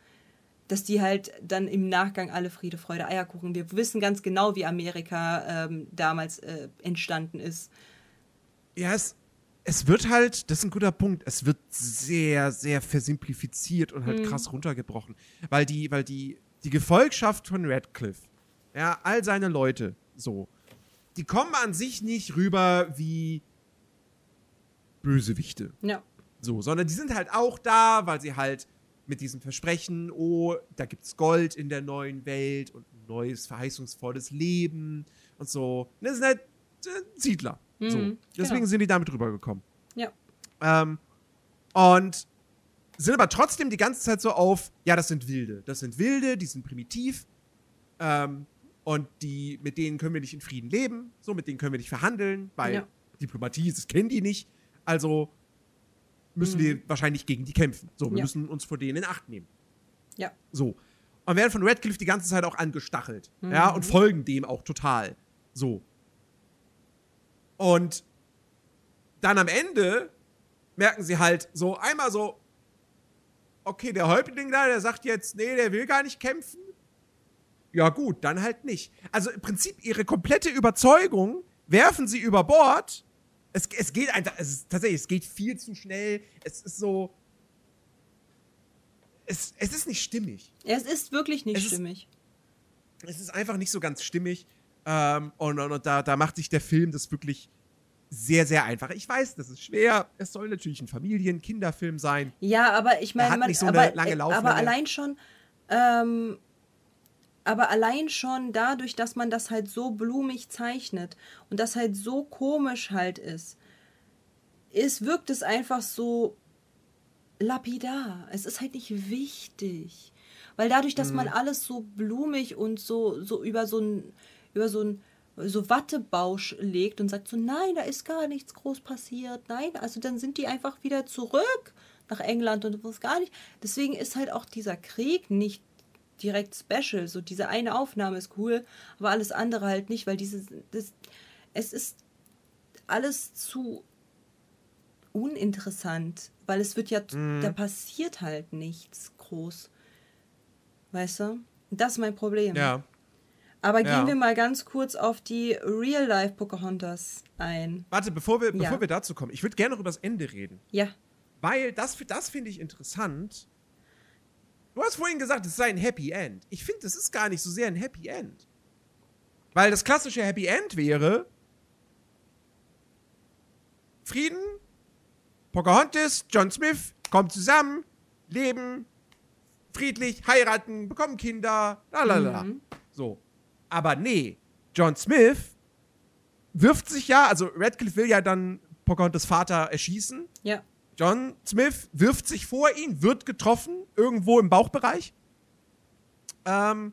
Dass die halt dann im Nachgang alle Friede, Freude, Eierkuchen. Wir wissen ganz genau, wie Amerika ähm, damals äh, entstanden ist. Ja, es, es wird halt, das ist ein guter Punkt, es wird sehr, sehr versimplifiziert und halt mhm. krass runtergebrochen. Weil die, weil die, die Gefolgschaft von Radcliffe, ja, all seine Leute, so, die kommen an sich nicht rüber wie Bösewichte. Ja. So, sondern die sind halt auch da, weil sie halt mit diesem Versprechen, oh, da gibt's Gold in der neuen Welt und ein neues, verheißungsvolles Leben und so. Das sind halt äh, Siedler. Mhm, so. Deswegen genau. sind die damit rübergekommen. Ja. Ähm, und sind aber trotzdem die ganze Zeit so auf, ja, das sind Wilde. Das sind Wilde, die sind primitiv. Ähm, und die, mit denen können wir nicht in Frieden leben. So, mit denen können wir nicht verhandeln, weil ja. Diplomatie, das kennen die nicht. Also müssen mhm. wir wahrscheinlich gegen die kämpfen. So, wir ja. müssen uns vor denen in Acht nehmen. Ja. So. Und werden von Radcliffe die ganze Zeit auch angestachelt. Mhm. Ja, und folgen dem auch total. So. Und dann am Ende merken sie halt so einmal so, okay, der Häuptling da, der sagt jetzt, nee, der will gar nicht kämpfen. Ja gut, dann halt nicht. Also im Prinzip ihre komplette Überzeugung werfen sie über Bord. Es, es geht einfach, es ist tatsächlich, es geht viel zu schnell. Es ist so, es, es ist nicht stimmig. Es ist wirklich nicht es stimmig. Ist, es ist einfach nicht so ganz stimmig. Ähm, und, und, und da, da macht sich der Film das wirklich sehr, sehr einfach. Ich weiß, das ist schwer. Es soll natürlich ein Familien-, Kinderfilm sein. Ja, aber ich meine, man, so aber, aber allein schon, ähm, aber allein schon dadurch, dass man das halt so blumig zeichnet und das halt so komisch halt ist, ist wirkt es einfach so lapidar. Es ist halt nicht wichtig. Weil dadurch, dass mhm. man alles so blumig und so, so über so ein, über so ein so Wattebausch legt und sagt so, nein, da ist gar nichts groß passiert, nein, also dann sind die einfach wieder zurück nach England und das gar nicht. Deswegen ist halt auch dieser Krieg nicht direkt special. So diese eine Aufnahme ist cool, aber alles andere halt nicht, weil dieses, das, es ist alles zu uninteressant, weil es wird ja, mhm. da passiert halt nichts groß. Weißt du? Das ist mein Problem. Ja. Aber ja. gehen wir mal ganz kurz auf die Real-Life Pocahontas ein. Warte, bevor wir, ja. bevor wir dazu kommen, ich würde gerne noch über das Ende reden. Ja. Weil das, das finde ich interessant. Du hast vorhin gesagt, es sei ein Happy End. Ich finde, es ist gar nicht so sehr ein Happy End. Weil das klassische Happy End wäre Frieden, Pocahontas, John Smith kommen zusammen, leben friedlich, heiraten, bekommen Kinder, lalala. Mhm. So. Aber nee, John Smith wirft sich ja, also Radcliffe will ja dann Pocahontas Vater erschießen. Ja. John Smith wirft sich vor ihn, wird getroffen, irgendwo im Bauchbereich. Ähm,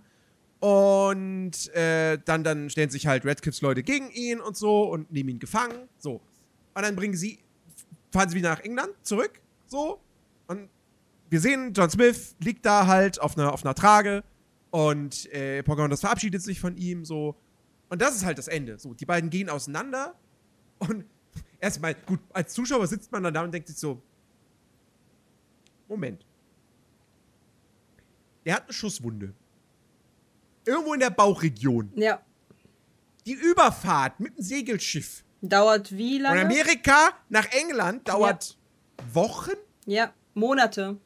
und äh, dann, dann stellen sich halt Radcliffes Leute gegen ihn und so und nehmen ihn gefangen. So. Und dann bringen sie, fahren sie wieder nach England zurück. So. Und wir sehen, John Smith liegt da halt auf einer, auf einer Trage und äh, Pocahontas verabschiedet sich von ihm, so. Und das ist halt das Ende. So, die beiden gehen auseinander und erstmal, gut, als Zuschauer sitzt man dann da und denkt sich so, Moment. der hat eine Schusswunde. Irgendwo in der Bauchregion. Ja. Die Überfahrt mit dem Segelschiff Dauert wie von lange? Amerika nach England dauert Wochen, Ja, Monate.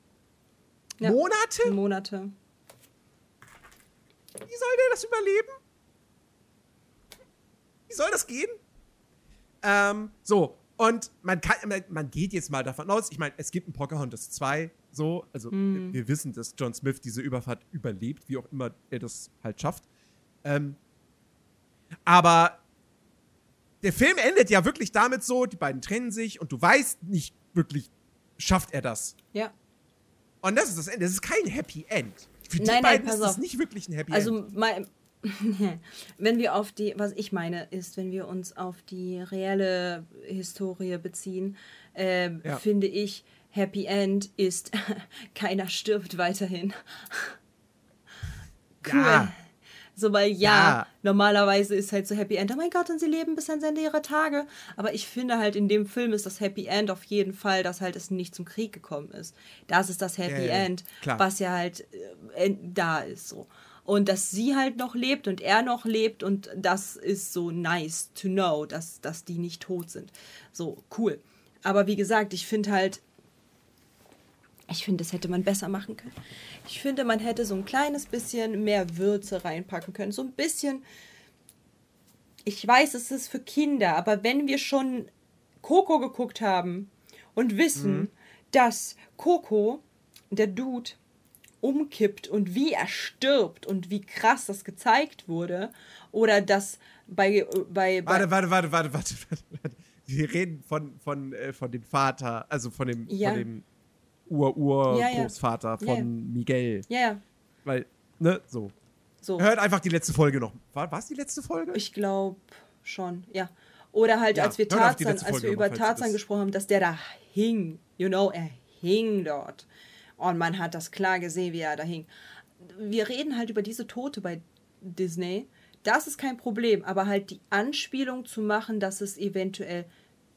Ja. Monate. Monate. Wie soll der das überleben? Wie soll das gehen? Ähm, so, und man kann, man- geht jetzt mal davon aus, ich meine, es gibt ein Pocahontas 2, so, also Hm. wir wissen, dass John Smith diese Überfahrt überlebt, wie auch immer er das halt schafft. Ähm, aber der Film endet ja wirklich damit so, die beiden trennen sich und du weißt nicht wirklich, schafft er das. Ja. Und das ist das Ende. Das ist kein Happy End. Für die Nein, nein, beiden pass ist das nicht wirklich ein Happy End. Also, mein, wenn wir auf die, was ich meine, ist, wenn wir uns auf die reelle Historie beziehen, ähm, Ja. finde ich, Happy End ist, keiner stirbt weiterhin. Cool. Ja. So, weil ja, Ja. normalerweise ist halt so Happy End, oh mein Gott, und sie leben bis ans Ende ihrer Tage. Aber ich finde halt, in dem Film ist das Happy End auf jeden Fall, dass halt es nicht zum Krieg gekommen ist. Das ist das Happy Ja, End, was ja halt äh, da ist so. Und dass sie halt noch lebt und er noch lebt und das ist so nice to know, dass, dass die nicht tot sind. So, cool. Aber wie gesagt, ich finde halt, ich finde, das hätte man besser machen können. Ich finde, man hätte so ein kleines bisschen mehr Würze reinpacken können. So ein bisschen. Ich weiß, es ist für Kinder, aber wenn wir schon Coco geguckt haben und wissen, dass Coco, der Dude, umkippt und wie er stirbt und wie krass das gezeigt wurde, oder dass bei, bei, bei Warte, warte, warte, warte, warte, warte. Wir reden von, von, äh, von dem Vater, also von dem, Ja. von dem Ja, ja. Ur-Ur-Großvater von Ja, ja. Miguel. ja, Weil, ne, so. so. Hört einfach die letzte Folge noch. War es die letzte Folge? Ich glaube schon, ja. Oder halt, als wir Tarzan, als wir über Tarzan gesprochen haben, dass der da hing. You know, er hing dort. Und man hat das klar gesehen, wie er da hing. Wir reden halt über diese Tote bei Disney. Das ist kein Problem, aber halt die Anspielung zu machen, dass es eventuell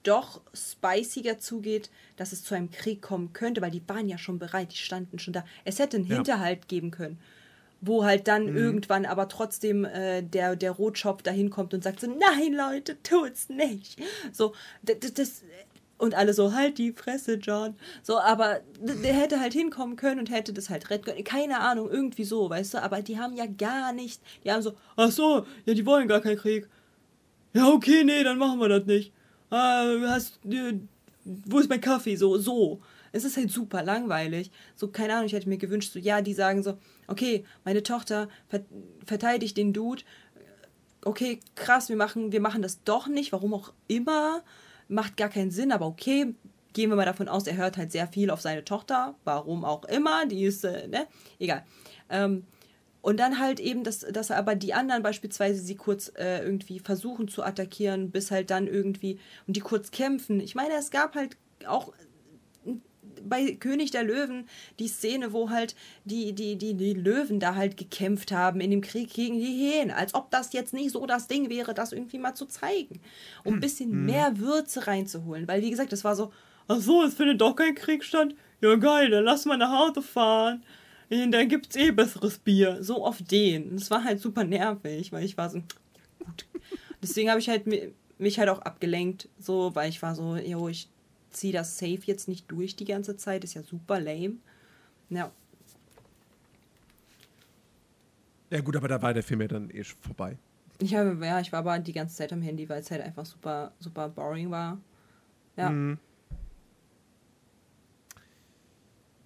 doch spiciger zugeht, dass es zu einem Krieg kommen könnte, weil die waren ja schon bereit, die standen schon da. Es hätte einen Ja. Hinterhalt geben können wo halt dann Mhm. irgendwann aber trotzdem äh, der, der Rotschopf dahin kommt und sagt so, nein Leute, tut's nicht. So, d- d- das, und alle so, halt die Fresse, John. So, aber der hätte halt hinkommen können und hätte das halt retten können. Keine Ahnung, irgendwie so, weißt du, aber die haben ja gar nicht, die haben so, ach so, ja, die wollen gar keinen Krieg. Ja, okay, nee, dann machen wir das nicht. Ah, hast, äh, wo ist mein Kaffee? So, so. Es ist halt super langweilig. So, keine Ahnung, ich hätte mir gewünscht, so, ja, die sagen so, okay, meine Tochter ver verteidigt den Dude. Okay, krass, wir machen, wir machen das doch nicht, warum auch immer. Macht gar keinen Sinn, aber okay, gehen wir mal davon aus, er hört halt sehr viel auf seine Tochter, warum auch immer, die ist, äh, ne, egal. Ähm, und dann halt eben, dass, dass aber die anderen beispielsweise sie kurz äh, irgendwie versuchen zu attackieren, bis halt dann irgendwie und die kurz kämpfen. Ich meine, es gab halt auch bei König der Löwen die Szene, wo halt die, die, die, die Löwen da halt gekämpft haben in dem Krieg gegen die Hähne. Als ob das jetzt nicht so das Ding wäre, das irgendwie mal zu zeigen. Um ein bisschen mehr Würze reinzuholen. Weil, wie gesagt, das war so, ach so, es findet doch kein Krieg statt. Ja, geil, dann lass mal nach Hause fahren. Dann gibt's eh besseres Bier. So auf den. Das war halt super nervig, weil ich war so, gut. Deswegen habe ich halt mi- mich halt auch abgelenkt, so, weil ich war so, jo, ich ziehe das Safe jetzt nicht durch die ganze Zeit, ist ja super lame. Ja, Ja, gut, aber da war der Film ja dann eh schon vorbei. ich habe, ja, ich war aber die ganze Zeit am Handy, weil es halt einfach super, super boring war. Ja, Mhm.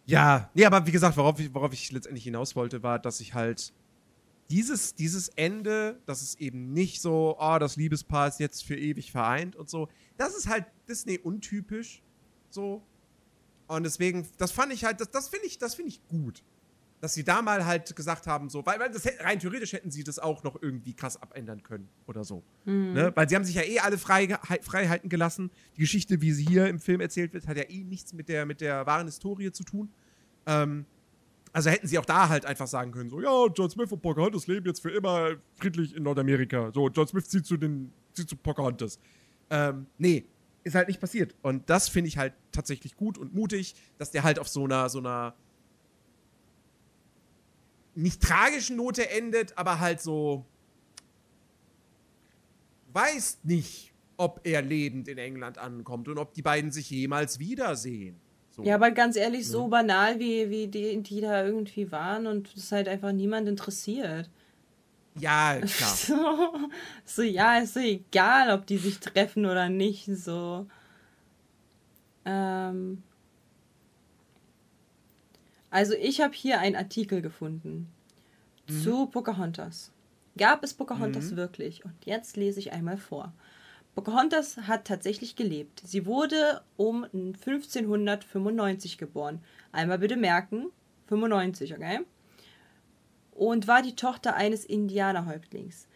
Ja, nee, aber wie gesagt, worauf ich, worauf ich letztendlich hinaus wollte, war, dass ich halt dieses, dieses Ende, dass es eben nicht so, oh, das Liebespaar ist jetzt für ewig vereint und so, das ist halt Disney untypisch. So. Und deswegen, das fand ich halt, das, das finde ich, das finde ich gut. Dass sie da mal halt gesagt haben, so, weil, weil das, rein theoretisch hätten sie das auch noch irgendwie krass abändern können oder so. Ne? Weil sie haben sich ja eh alle frei, Freiheiten gelassen. Die Geschichte, wie sie hier im Film erzählt wird, hat ja eh nichts mit der, mit der wahren Historie zu tun. Ähm, also hätten sie auch da halt einfach sagen können, so, ja, John Smith und Pocahontas leben jetzt für immer friedlich in Nordamerika. So, John Smith zieht zu den, zieht zu Pocahontas. Ähm, nee, ist halt nicht passiert. Und das finde ich halt tatsächlich gut und mutig, dass der halt auf so einer, so einer nicht tragischen Note endet, aber halt so weiß nicht, ob er lebend in England ankommt und ob die beiden sich jemals wiedersehen. So. Ja, aber ganz ehrlich, so mhm. banal, wie, wie die, die da irgendwie waren und das halt einfach niemand interessiert. Ja, klar. So, so, ja, ist so egal, ob die sich treffen oder nicht, so. Ähm. Also, ich habe hier einen Artikel gefunden mhm. zu Pocahontas. Gab es Pocahontas mhm. wirklich? Und jetzt lese ich einmal vor. Pocahontas hat tatsächlich gelebt. Sie wurde um 1595 geboren. Einmal bitte merken, 95, okay? Und war die Tochter eines Indianerhäuptlings.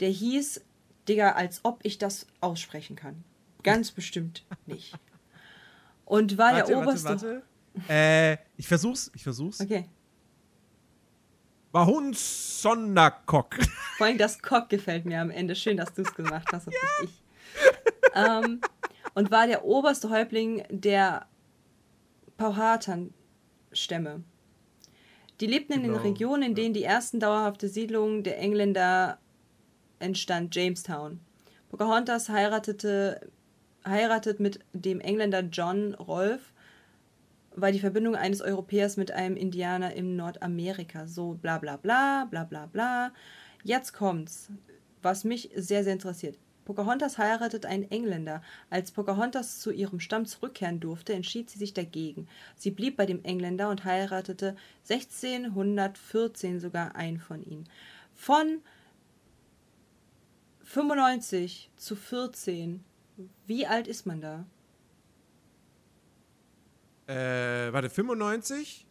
Der hieß, Digga, als ob ich das aussprechen kann. Ganz bestimmt nicht. Und war warte, der oberste. Warte, warte. Äh, ich versuch's, ich versuch's. Okay. Wahun Sonderkock. Vor allem das Kock gefällt mir am Ende. Schön, dass du es gemacht hast und ja. nicht ich. ähm, und war der oberste Häuptling der Powhatan-Stämme. Die lebten in genau. den Regionen, in denen die ersten dauerhafte Siedlungen der Engländer entstand, Jamestown. Pocahontas heiratete, heiratet mit dem Engländer John Rolfe war die Verbindung eines Europäers mit einem Indianer im Nordamerika. So bla bla bla, bla bla bla. Jetzt kommt's, was mich sehr, sehr interessiert. Pocahontas heiratet einen Engländer. Als Pocahontas zu ihrem Stamm zurückkehren durfte, entschied sie sich dagegen. Sie blieb bei dem Engländer und heiratete 1614 sogar einen von ihnen. Von 95 zu 14, wie alt ist man da? Äh, warte, 95?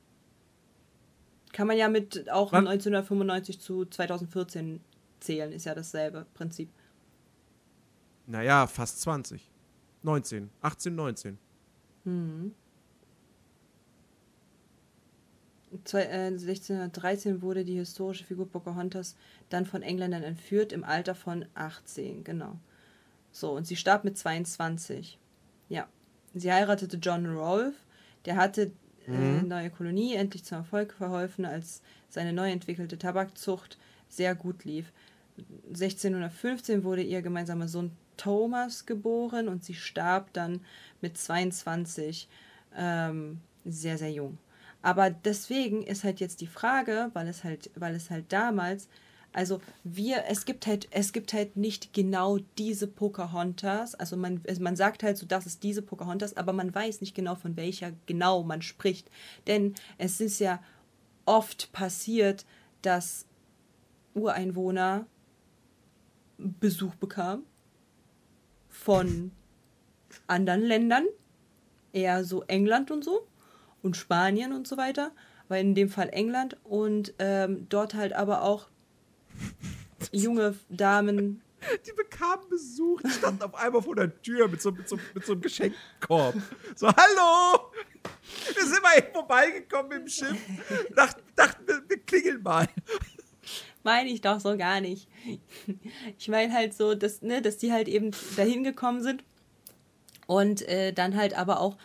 Kann man ja mit auch Wann? 1995 zu 2014 zählen, ist ja dasselbe Prinzip. Naja, fast 20. 19. 18, 19. Hm. 1613 äh, wurde die historische Figur Pocahontas dann von Engländern entführt im Alter von 18, genau. So, und sie starb mit 22. Ja. Sie heiratete John Rolfe, der hatte äh, mhm. neue Kolonie endlich zum Erfolg verholfen, als seine neu entwickelte Tabakzucht sehr gut lief. 1615 wurde ihr gemeinsamer Sohn Thomas geboren und sie starb dann mit 22 ähm, sehr, sehr jung. Aber deswegen ist halt jetzt die Frage, weil es halt, weil es halt damals also wir, es gibt halt, es gibt halt nicht genau diese Pocahontas. Also man, man sagt halt so, das ist diese Pocahontas, aber man weiß nicht genau, von welcher genau man spricht. Denn es ist ja oft passiert, dass Ureinwohner Besuch bekamen von anderen Ländern, eher so England und so und Spanien und so weiter, weil in dem Fall England und ähm, dort halt aber auch junge Damen. Die bekamen Besuch, die standen auf einmal vor der Tür mit so, mit so, mit so einem Geschenkkorb. So, hallo! Wir sind mal eben vorbeigekommen im Schiff. Dachten, dachten wir, wir klingeln mal. Meine ich doch so gar nicht. Ich meine halt so, dass, ne, dass die halt eben dahin gekommen sind und äh, dann halt aber auch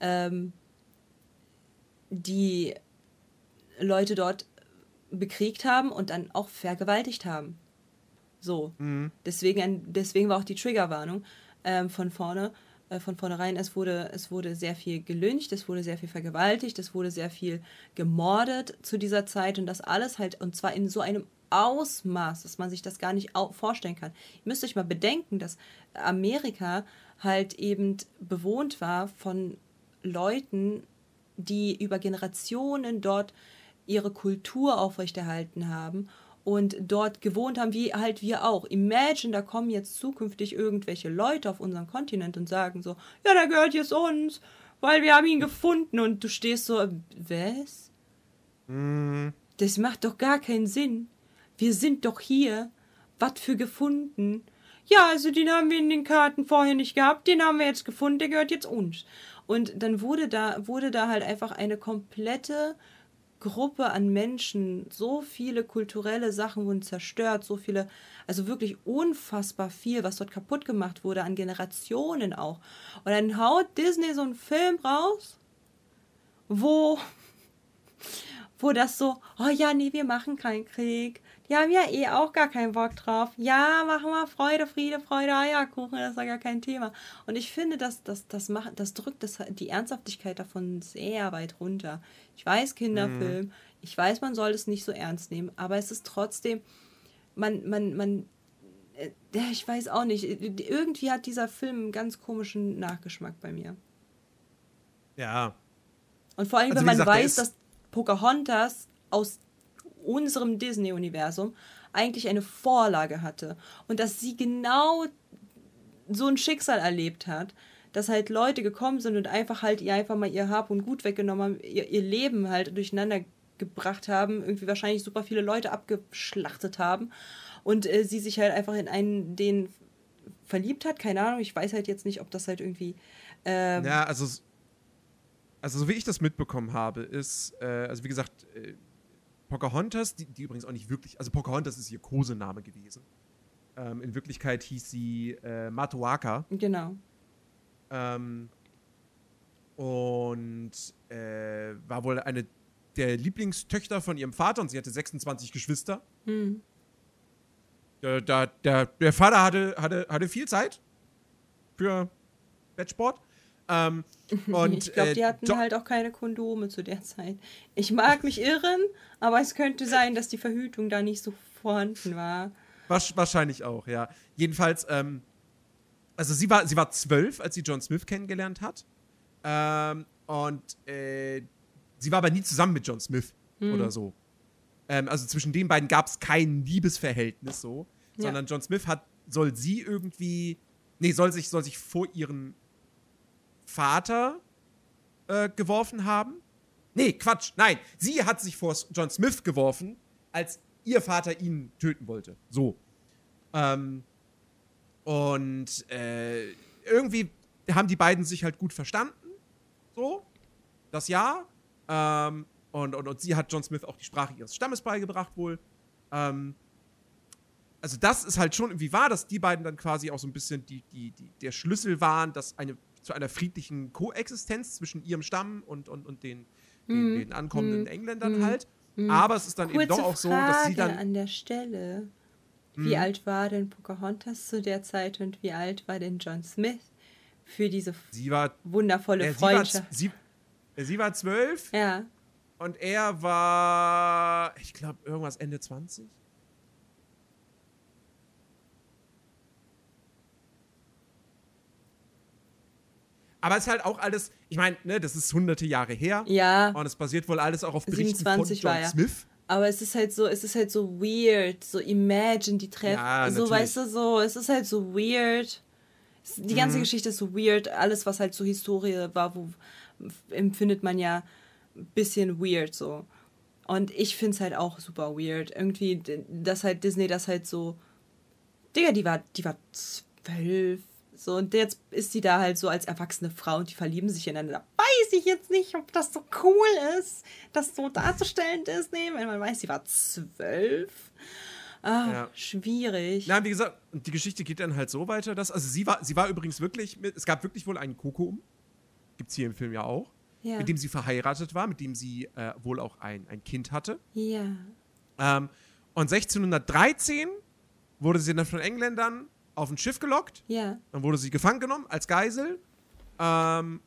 ähm, die Leute dort bekriegt haben und dann auch vergewaltigt haben. So. Mhm. Deswegen, deswegen war auch die Triggerwarnung ähm, von vorne, äh, von vornherein, es wurde, es wurde sehr viel gelyncht, es wurde sehr viel vergewaltigt, es wurde sehr viel gemordet zu dieser Zeit und das alles halt, und zwar in so einem Ausmaß, dass man sich das gar nicht vorstellen kann. Ihr müsst euch mal bedenken, dass Amerika halt eben bewohnt war von Leuten, die über Generationen dort ihre Kultur aufrechterhalten haben und dort gewohnt haben, wie halt wir auch. Imagine, da kommen jetzt zukünftig irgendwelche Leute auf unseren Kontinent und sagen so, ja, der gehört jetzt uns, weil wir haben ihn gefunden und du stehst so, was? Mm. Das macht doch gar keinen Sinn. Wir sind doch hier. Was für gefunden? Ja, also den haben wir in den Karten vorher nicht gehabt, den haben wir jetzt gefunden, der gehört jetzt uns. Und dann wurde da, wurde da halt einfach eine komplette Gruppe an Menschen, so viele kulturelle Sachen wurden zerstört, so viele, also wirklich unfassbar viel, was dort kaputt gemacht wurde, an Generationen auch. Und dann haut Disney so einen Film raus, wo, wo das so, oh ja, nee, wir machen keinen Krieg. Die haben ja eh auch gar keinen Bock drauf. Ja, machen wir Freude, Friede, Freude, Eierkuchen, das ist ja gar kein Thema. Und ich finde, das, das, das, macht, das drückt das, die Ernsthaftigkeit davon sehr weit runter. Ich weiß, Kinderfilm, mhm. ich weiß, man soll es nicht so ernst nehmen, aber es ist trotzdem, man, man, man, äh, ich weiß auch nicht, irgendwie hat dieser Film einen ganz komischen Nachgeschmack bei mir. Ja. Und vor allem, also, wenn man gesagt, weiß, dass Pocahontas aus unserem Disney-Universum eigentlich eine Vorlage hatte und dass sie genau so ein Schicksal erlebt hat, dass halt Leute gekommen sind und einfach halt ihr einfach mal ihr Hab und Gut weggenommen haben, ihr, ihr Leben halt durcheinander gebracht haben, irgendwie wahrscheinlich super viele Leute abgeschlachtet haben und äh, sie sich halt einfach in einen, den verliebt hat, keine Ahnung, ich weiß halt jetzt nicht, ob das halt irgendwie. Ähm, ja, also, also so wie ich das mitbekommen habe, ist, äh, also wie gesagt, äh, Pocahontas, die, die, übrigens auch nicht wirklich, also Pocahontas ist ihr Kosename gewesen. Ähm, in Wirklichkeit hieß sie äh, Matuaka. Genau. Ähm, und äh, war wohl eine der Lieblingstöchter von ihrem Vater und sie hatte 26 Geschwister. Hm. Der, der, der, der Vater hatte, hatte, hatte viel Zeit für Bettsport. Ähm, und, ich glaube, die äh, hatten halt auch keine Kondome zu der Zeit. Ich mag mich irren, aber es könnte sein, dass die Verhütung da nicht so vorhanden war. Wahrscheinlich auch, ja. Jedenfalls, ähm, also sie war, sie war zwölf, als sie John Smith kennengelernt hat. Ähm, und äh, sie war aber nie zusammen mit John Smith hm. oder so. Ähm, also zwischen den beiden gab es kein Liebesverhältnis so, ja. sondern John Smith hat, soll sie irgendwie, nee, soll sich, soll sich vor ihren Vater äh, geworfen haben. Nee, Quatsch, nein. Sie hat sich vor John Smith geworfen, als ihr Vater ihn töten wollte. So. Ähm, und äh, irgendwie haben die beiden sich halt gut verstanden. So. Das Jahr. Ähm, und, und, und sie hat John Smith auch die Sprache ihres Stammes beigebracht, wohl. Ähm, also, das ist halt schon irgendwie wahr, dass die beiden dann quasi auch so ein bisschen die, die, die, der Schlüssel waren, dass eine zu einer friedlichen Koexistenz zwischen ihrem Stamm und, und, und den, den, mhm. den ankommenden mhm. Engländern mhm. halt. Aber es ist dann Kurze eben doch auch so, dass sie dann. an der Stelle. Wie alt war denn Pocahontas zu der Zeit und wie alt war denn John Smith für diese sie war, wundervolle äh, Freundschaft? Sie war, sie, sie war zwölf. Ja. Und er war, ich glaube, irgendwas Ende 20. Aber es ist halt auch alles, ich meine, ne, das ist hunderte Jahre her. Ja. Und es basiert wohl alles auch auf Berichten 27 von John war, Smith. Aber es ist halt so, es ist halt so weird, so Imagine die Treffen, ja, so weißt du so, es ist halt so weird. Die ganze mhm. Geschichte ist so weird, alles was halt so Historie war, wo empfindet man ja ein bisschen weird so. Und ich finde es halt auch super weird. Irgendwie, dass halt Disney das halt so. Digga, die war, die war zwölf, so, und jetzt ist sie da halt so als erwachsene Frau und die verlieben sich ineinander. Weiß ich jetzt nicht, ob das so cool ist, das so darzustellen, Disney, wenn man weiß, sie war zwölf. Ah, ja. schwierig. Na, wie gesagt, die Geschichte geht dann halt so weiter, dass, also sie war, sie war übrigens wirklich, mit, es gab wirklich wohl einen Kokoum, gibt's hier im Film ja auch, ja. mit dem sie verheiratet war, mit dem sie äh, wohl auch ein, ein Kind hatte. Ja. Ähm, und 1613 wurde sie dann von Engländern auf ein Schiff gelockt. Ja. Dann wurde sie gefangen genommen als Geisel. Ähm,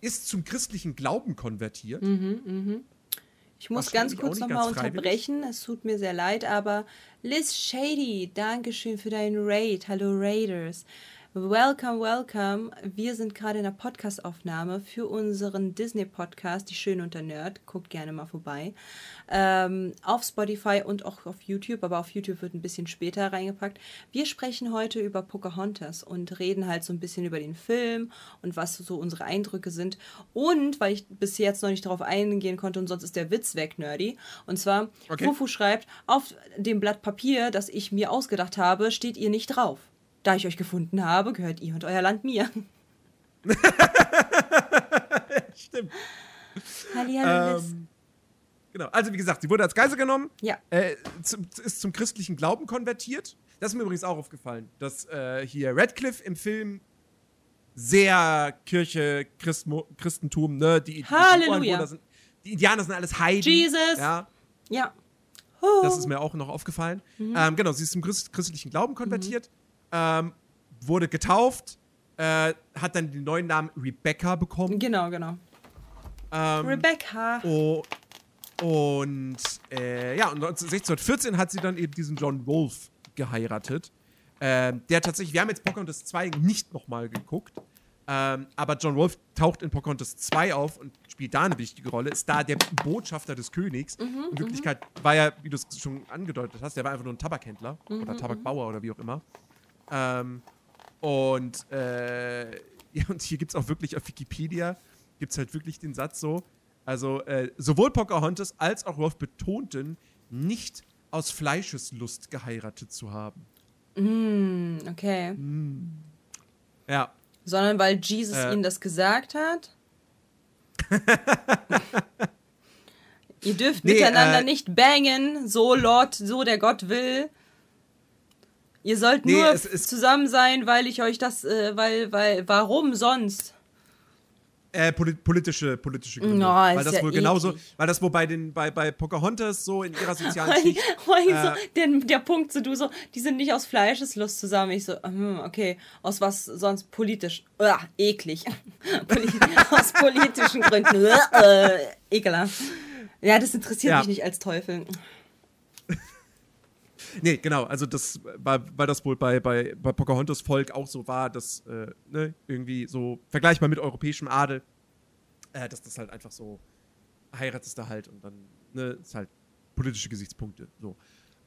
ist zum christlichen Glauben konvertiert. Mhm, mhm. Ich muss ganz kurz nochmal unterbrechen. Es tut mir sehr leid, aber Liz Shady, Dankeschön für deinen Raid. Hallo Raiders. Welcome, welcome. Wir sind gerade in der Podcastaufnahme für unseren Disney-Podcast, Die Schöne und der Nerd. Guckt gerne mal vorbei. Ähm, auf Spotify und auch auf YouTube, aber auf YouTube wird ein bisschen später reingepackt. Wir sprechen heute über Pocahontas und reden halt so ein bisschen über den Film und was so unsere Eindrücke sind. Und, weil ich bis jetzt noch nicht darauf eingehen konnte und sonst ist der Witz weg, Nerdy. Und zwar, okay. Fufu schreibt, auf dem Blatt Papier, das ich mir ausgedacht habe, steht ihr nicht drauf. Da ich euch gefunden habe, gehört ihr und euer Land mir. Stimmt. Hallihallo, ähm, Genau, also wie gesagt, sie wurde als Geisel genommen, ja. äh, zum, ist zum christlichen Glauben konvertiert. Das ist mir übrigens auch aufgefallen, dass äh, hier Radcliffe im Film sehr Kirche, Christmo, Christentum, ne, die, Halleluja. sind, die Indianer sind alles Heiden. Jesus. Ja, Ja. das ist mir auch noch aufgefallen. Ähm, genau, sie ist zum Christ christlichen Glauben konvertiert, ähm, wurde getauft, äh, hat dann den neuen Namen Rebecca bekommen. Genau, genau. Ähm, Rebecca. Oh, und äh, ja, und 1614 hat sie dann eben diesen John Wolfe geheiratet. Ähm, der tatsächlich, wir haben jetzt Pocahontas 2 nicht nochmal geguckt, ähm, aber John Wolfe taucht in Pocahontas 2 auf und spielt da eine wichtige Rolle, ist da der Botschafter des Königs. in Wirklichkeit war er, wie du es schon angedeutet hast, der war einfach nur ein Tabakhändler oder Tabakbauer oder wie auch immer. Ähm, und, äh, ja, und hier gibt es auch wirklich auf Wikipedia, gibt es halt wirklich den Satz so, also äh, sowohl Pocahontas als auch Rolf betonten, nicht aus Fleischeslust geheiratet zu haben. Hm, okay. Ja. Sondern weil Jesus Äh. ihnen das gesagt hat. Ihr dürft Nee, miteinander äh, nicht bangen, so Lord, so der Gott will. Ihr sollt Nee, nur es ist- zusammen sein, weil ich euch das, äh, weil, weil, warum sonst? Äh, poli politische, politische Gründe. Oh, weil das ja wohl genauso, eklig. weil das wohl bei den, bei, bei Pocahontas so in ihrer sozialen Schicht. weil äh, so, der, der Punkt so, du so, die sind nicht aus Fleischeslust zusammen. Ich so, hm, okay, aus was sonst politisch? Uah, eklig. Poli aus politischen Gründen. Uah, äh, ekelhaft. Ja, das interessiert Ja. mich nicht als Teufel. Nee, genau, also das, weil, weil das wohl bei, bei, bei Pocahontas Volk auch so war, dass, äh, ne, irgendwie so vergleichbar mit europäischem Adel, äh, dass das halt einfach so heiratest du halt und dann, ne, ist halt politische Gesichtspunkte, so.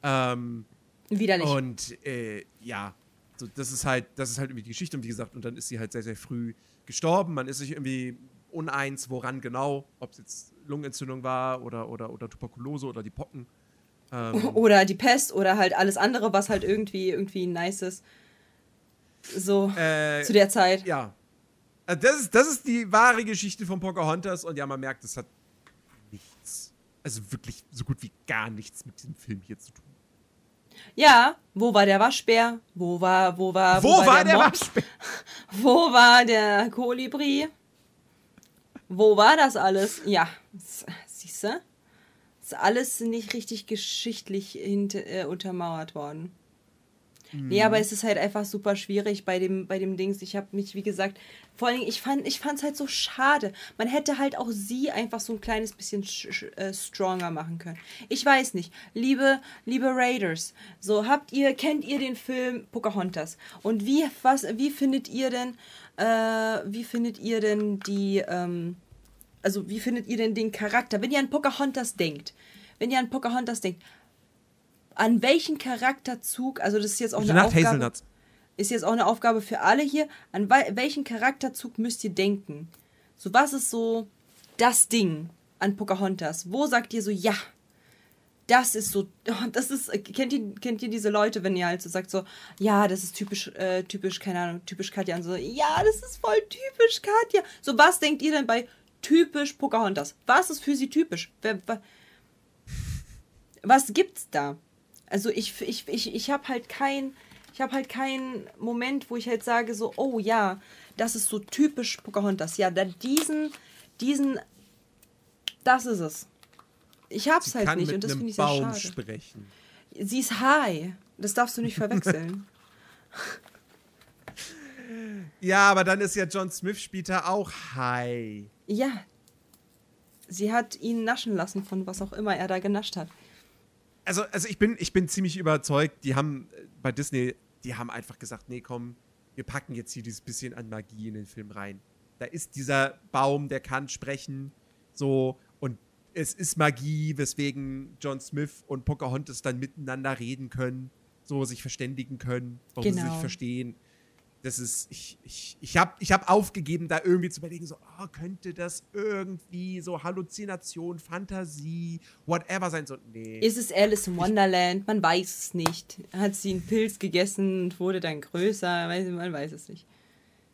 Ähm, Widerlich. und, äh, ja, so, das ist halt, das ist halt irgendwie die Geschichte und wie gesagt, und dann ist sie halt sehr, sehr früh gestorben, man ist sich irgendwie uneins, woran genau, ob es jetzt Lungenentzündung war oder, oder, oder Tuberkulose oder die Pocken. Ähm, Oder die Pest oder halt alles andere, was halt irgendwie, irgendwie nice ist. So, Äh, zu der Zeit. Ja. Also Das ist, das ist die wahre Geschichte von Pocahontas und ja, man merkt, es hat nichts, also wirklich so gut wie gar nichts mit diesem Film hier zu tun. Ja, wo war der Waschbär? Wo war, wo war, Wo, war, der, Mops? Waschbär? Wo war der Kolibri? Wo war das alles? Ja, siehst du? Ist alles nicht richtig geschichtlich hint, äh, untermauert worden. Nee, aber es ist halt einfach super schwierig bei dem, bei dem Dings. Ich habe mich, wie gesagt, vor allen Dingen, ich fand ich es halt so schade. Man hätte halt auch sie einfach so ein kleines bisschen sch, sch, äh, stronger machen können. Ich weiß nicht. Liebe, liebe Raiders, so habt ihr, kennt ihr den Film Pocahontas? Und wie, was, wie findet ihr denn, äh, wie findet ihr denn die, ähm, also wie findet ihr denn den Charakter? Wenn ihr an Pocahontas denkt, wenn ihr an Pocahontas denkt, an welchen Charakterzug, also das ist jetzt auch eine Nacht, Aufgabe, Hazelnuts. ist jetzt auch eine Aufgabe für alle hier, an welchen Charakterzug müsst ihr denken? So, was ist so das Ding an Pocahontas? Wo sagt ihr so, ja, das ist so, das ist, kennt ihr, kennt ihr diese Leute, wenn ihr halt so sagt, so, ja, das ist typisch, äh, typisch, keine Ahnung, typisch Katja und so, ja, das ist voll typisch Katja. So, was denkt ihr denn bei typisch Pocahontas? Was ist für sie typisch? Was gibt's da? Also ich, ich, ich, ich habe halt kein, ich habe halt keinen Moment, wo ich halt sage so, oh ja, das ist so typisch Pocahontas. Ja, da diesen, diesen, das ist es. Ich hab's Sie halt kann nicht mit und das finde ich sehr Baum schade. sprechen. Sie ist high. Das darfst du nicht verwechseln. Ja, aber dann ist ja John Smith später auch high. Ja. Sie hat ihn naschen lassen von was auch immer er da genascht hat. Also, also ich, bin, ich bin ziemlich überzeugt, die haben äh, bei Disney, die haben einfach gesagt, nee, komm, wir packen jetzt hier dieses bisschen an Magie in den Film rein. Da ist dieser Baum, der kann sprechen, so, und es ist Magie, weswegen John Smith und Pocahontas dann miteinander reden können, so sich verständigen können, warum sie Genau. sich verstehen. Das ist, ich, ich, ich habe ich hab aufgegeben, da irgendwie zu überlegen, so, oh, könnte das irgendwie so Halluzination, Fantasie, whatever sein, so, nee. Ist es Alice in Wonderland? Man weiß es nicht. Hat sie einen Pilz gegessen und wurde dann größer? Man weiß es nicht.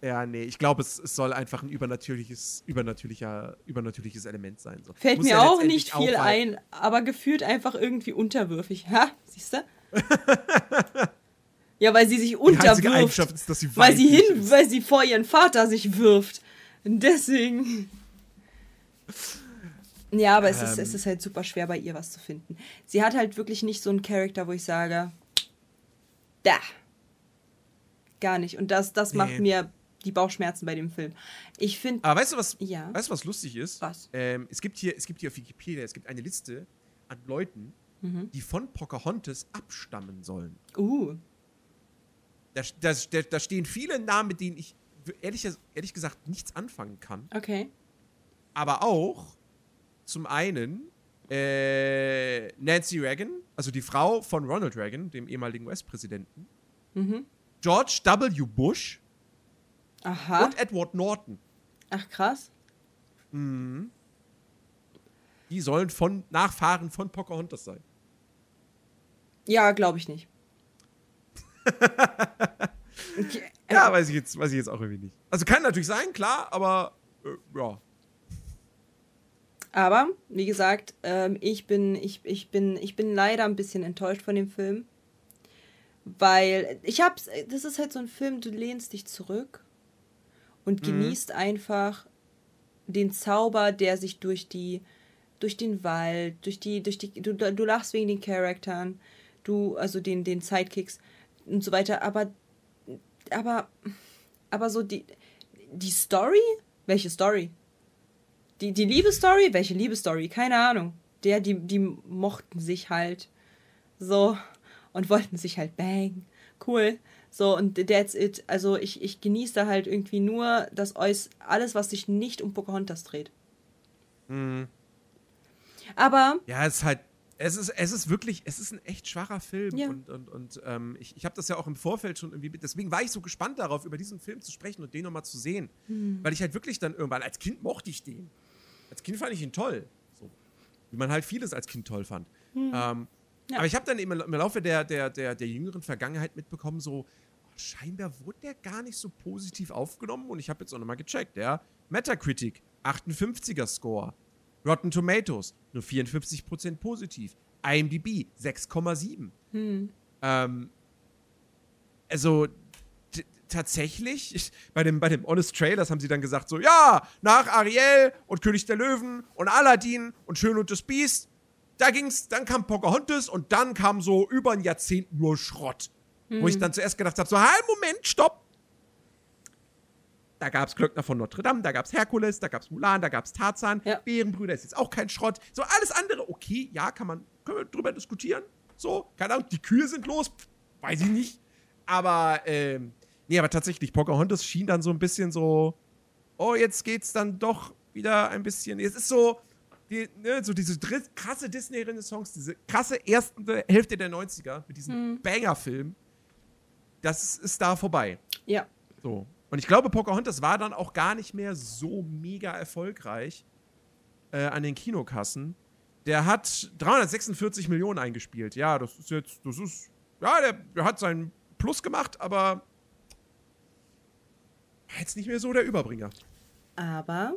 Ja, nee, ich glaube, es, es soll einfach ein übernatürliches, übernatürlicher, übernatürliches Element sein. So. Fällt Muss mir ja auch nicht viel auch, ein, aber gefühlt einfach irgendwie unterwürfig. Ha, siehst du? ja, weil sie sich Die unterwirft. Eigenschaft ist, dass sie Weil sie hin, ist. weil sie vor ihren Vater sich wirft. Und deswegen. Ja, aber es, ist, Ähm. es ist halt super schwer, bei ihr was zu finden. Sie hat halt wirklich nicht so einen Charakter, wo ich sage, da. Gar nicht. Und das, das macht Nee. mir die Bauchschmerzen bei dem Film. Ich finde, Aber weißt du, was, Ja. weißt du, was lustig ist? Was? Ähm, es, gibt hier, es gibt hier auf Wikipedia, es gibt eine Liste an Leuten, Mhm. die von Pocahontas abstammen sollen. uh, Da, da, da, stehen viele Namen, mit denen ich ehrlich, ehrlich gesagt nichts anfangen kann. okay. Aber auch zum einen äh, Nancy Reagan, also die Frau von Ronald Reagan, dem ehemaligen US-Präsidenten, Mhm. George W. Bush Aha. und Edward Norton. Ach, krass. Die sollen von Nachfahren von Pocahontas sein. Ja, glaube ich nicht. Ja, weiß ich jetzt, weiß ich jetzt auch irgendwie nicht. Also kann natürlich sein, klar, aber äh, ja. Aber, wie gesagt, ähm, ich, bin, ich, ich, bin, ich bin leider ein bisschen enttäuscht von dem Film. Weil ich hab's, das ist halt so ein Film, du lehnst dich zurück und genießt einfach den Zauber, der sich durch die, durch den Wald, durch die, durch die, du, du lachst wegen den Charakteren, du, also den, den Sidekicks und so weiter, aber, aber, aber so die, die Story? Welche Story? Die, die Liebesstory? Welche Liebesstory? Keine Ahnung. Der, die, die mochten sich halt so und wollten sich halt bang. Cool. So, und that's it. Also ich, ich genieße da halt irgendwie nur das Äuß alles, was sich nicht um Pocahontas dreht. Aber, Ja, es ist halt, es ist, es ist wirklich, es ist ein echt schwacher Film. Ja. Und, und, und ähm, ich, ich habe das ja auch im Vorfeld schon irgendwie, deswegen war ich so gespannt darauf, über diesen Film zu sprechen und den nochmal zu sehen. Weil ich halt wirklich dann irgendwann, als Kind mochte ich den. Als Kind fand ich ihn toll. So. Wie man halt vieles als Kind toll fand. Ähm, Ja. Aber ich habe dann im, im Laufe der, der, der, der jüngeren Vergangenheit mitbekommen, so, oh, scheinbar wurde der gar nicht so positiv aufgenommen. Und ich habe jetzt auch nochmal gecheckt, ja. Metacritic, 58er Score. Rotten Tomatoes, nur 54% positiv. IMDb, 6,7. Ähm, also, tatsächlich, ich, bei dem, bei dem Honest Trailers haben sie dann gesagt, so, ja, nach Ariel und König der Löwen und Aladdin und Schön und das Biest, da ging's, dann kam Pocahontas und dann kam so über ein Jahrzehnt nur Schrott. Wo ich dann zuerst gedacht habe, so, halt, Moment, stopp. Da gab's Glöckner von Notre Dame, da gab's Herkules, da gab's Mulan, da gab's Tarzan, Ja. Bärenbrüder ist jetzt auch kein Schrott. So, alles andere, okay, ja, kann man, können wir drüber diskutieren. So, keine Ahnung, die Kühe sind los, pff, weiß ich nicht. Aber, ähm, nee, aber tatsächlich, Pocahontas schien dann so ein bisschen so, oh, jetzt geht's dann doch wieder ein bisschen, es ist so, die, ne, so diese krasse Disney-Renaissance, diese krasse erste Hälfte der 90er mit diesem Banger-Film, das ist da vorbei. ja. So. Und ich glaube, Pocahontas war dann auch gar nicht mehr so mega erfolgreich äh, an den Kinokassen. Der hat 346 Millionen eingespielt. Ja, das ist jetzt, das ist, ja, der, der hat seinen Plus gemacht, aber jetzt nicht mehr so der Überbringer. Aber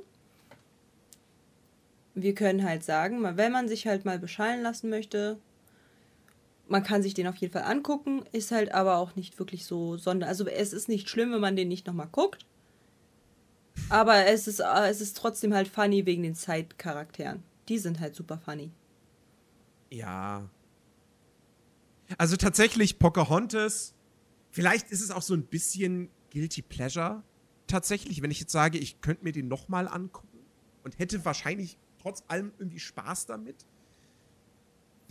wir können halt sagen, wenn man sich halt mal beschallen lassen möchte, man kann sich den auf jeden Fall angucken, ist halt aber auch nicht wirklich so sonder. Also es ist nicht schlimm, wenn man den nicht nochmal guckt. Aber es ist, äh, es ist trotzdem halt funny wegen den Zeitcharakteren. Die sind halt super funny. Ja. Also tatsächlich Pocahontas, vielleicht ist es auch so ein bisschen Guilty Pleasure. Tatsächlich, wenn ich jetzt sage, ich könnte mir den nochmal angucken und hätte wahrscheinlich trotz allem irgendwie Spaß damit.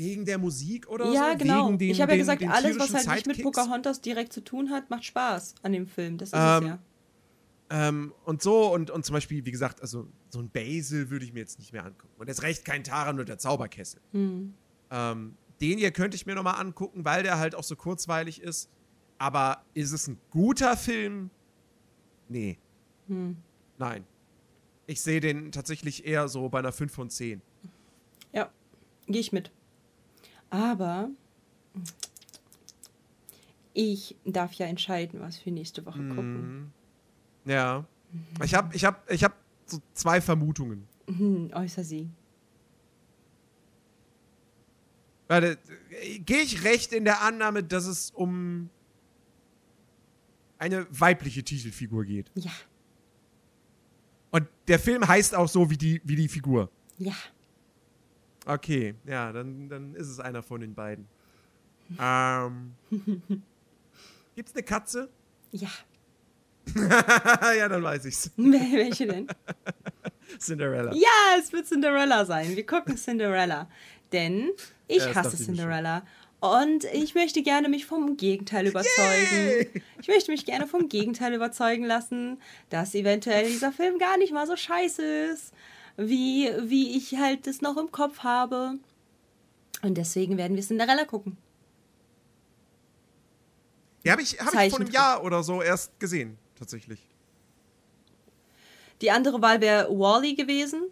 Wegen der Musik oder ja, so. genau. Wegen den, ich habe ja den, gesagt, den alles, was halt nicht mit. Pocahontas direkt zu tun hat, macht Spaß an dem Film. Das ist Ähm, es ja. Ähm, und so, und, und zum Beispiel, wie gesagt, also so ein Basil würde ich mir jetzt nicht mehr angucken. Und erst recht kein Taran oder der Zauberkessel. Hm. Ähm, den hier könnte ich mir nochmal angucken, weil der halt auch so kurzweilig ist. Aber ist es ein guter Film? Nee. Hm. Nein. Ich sehe den tatsächlich eher so bei einer 5 von 10. Ja, gehe ich mit. Aber ich darf ja entscheiden, was wir nächste Woche gucken. Ja. Ich habe ich hab, ich hab so zwei Vermutungen. Hm, äußer sie. Warte, gehe ich recht in der Annahme, dass es um eine weibliche Titelfigur geht? Ja, Und der Film heißt auch so wie die, wie die Figur. ja. Okay, ja, dann, dann ist es einer von den beiden. ähm, gibt's eine Katze? Ja. ja, dann weiß ich's. Welche denn? Cinderella. Ja, es wird Cinderella sein. Wir gucken Cinderella. Denn ich Ja, hasse Cinderella. Und ich möchte gerne mich vom Gegenteil überzeugen. Ich möchte mich gerne vom Gegenteil überzeugen lassen, dass eventuell dieser Film gar nicht mal so scheiße ist, wie, wie ich halt das noch im Kopf habe. Und deswegen werden wir Cinderella gucken. Ja, habe ich, hab ich vor einem. Jahr oder so erst gesehen, tatsächlich. Die andere Wahl wäre Wally gewesen.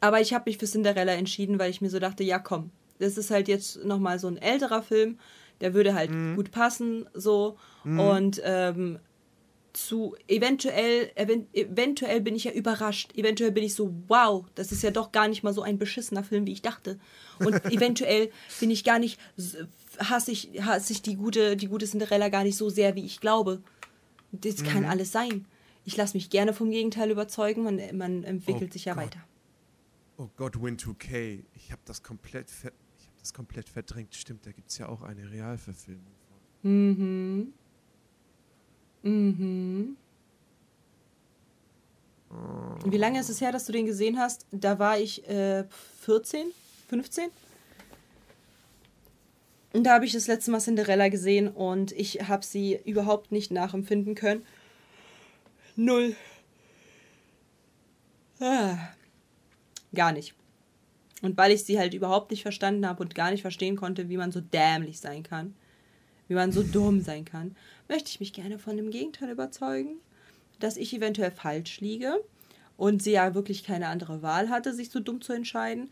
Aber ich habe mich für Cinderella entschieden, weil ich mir so dachte, ja komm, das ist halt jetzt nochmal so ein älterer Film, der würde halt gut passen, so. Und ähm, zu eventuell, event, eventuell bin ich ja überrascht. Eventuell bin ich so, wow, das ist ja doch gar nicht mal so ein beschissener Film, wie ich dachte. Und eventuell bin ich gar nicht, hasse ich, hasse ich die gute, die gute Cinderella gar nicht so sehr, wie ich glaube. Das kann alles sein. Ich lasse mich gerne vom Gegenteil überzeugen, man, man entwickelt Oh sich ja Gott. weiter. Oh Gott, Win 2K. Ich habe das komplett ich das komplett verdrängt. Stimmt, da gibt es ja auch eine Realverfilmung von. Mhm. Mhm. Wie lange ist es her, dass du den gesehen hast? Da war ich äh, 14, 15. Und da habe ich das letzte Mal Cinderella gesehen und ich habe sie überhaupt nicht nachempfinden können. Null. Ah. Gar nicht. Und weil ich sie halt überhaupt nicht verstanden habe und gar nicht verstehen konnte, wie man so dämlich sein kann, wie man so dumm sein kann, möchte ich mich gerne von dem Gegenteil überzeugen, dass ich eventuell falsch liege und sie ja wirklich keine andere Wahl hatte, sich so dumm zu entscheiden.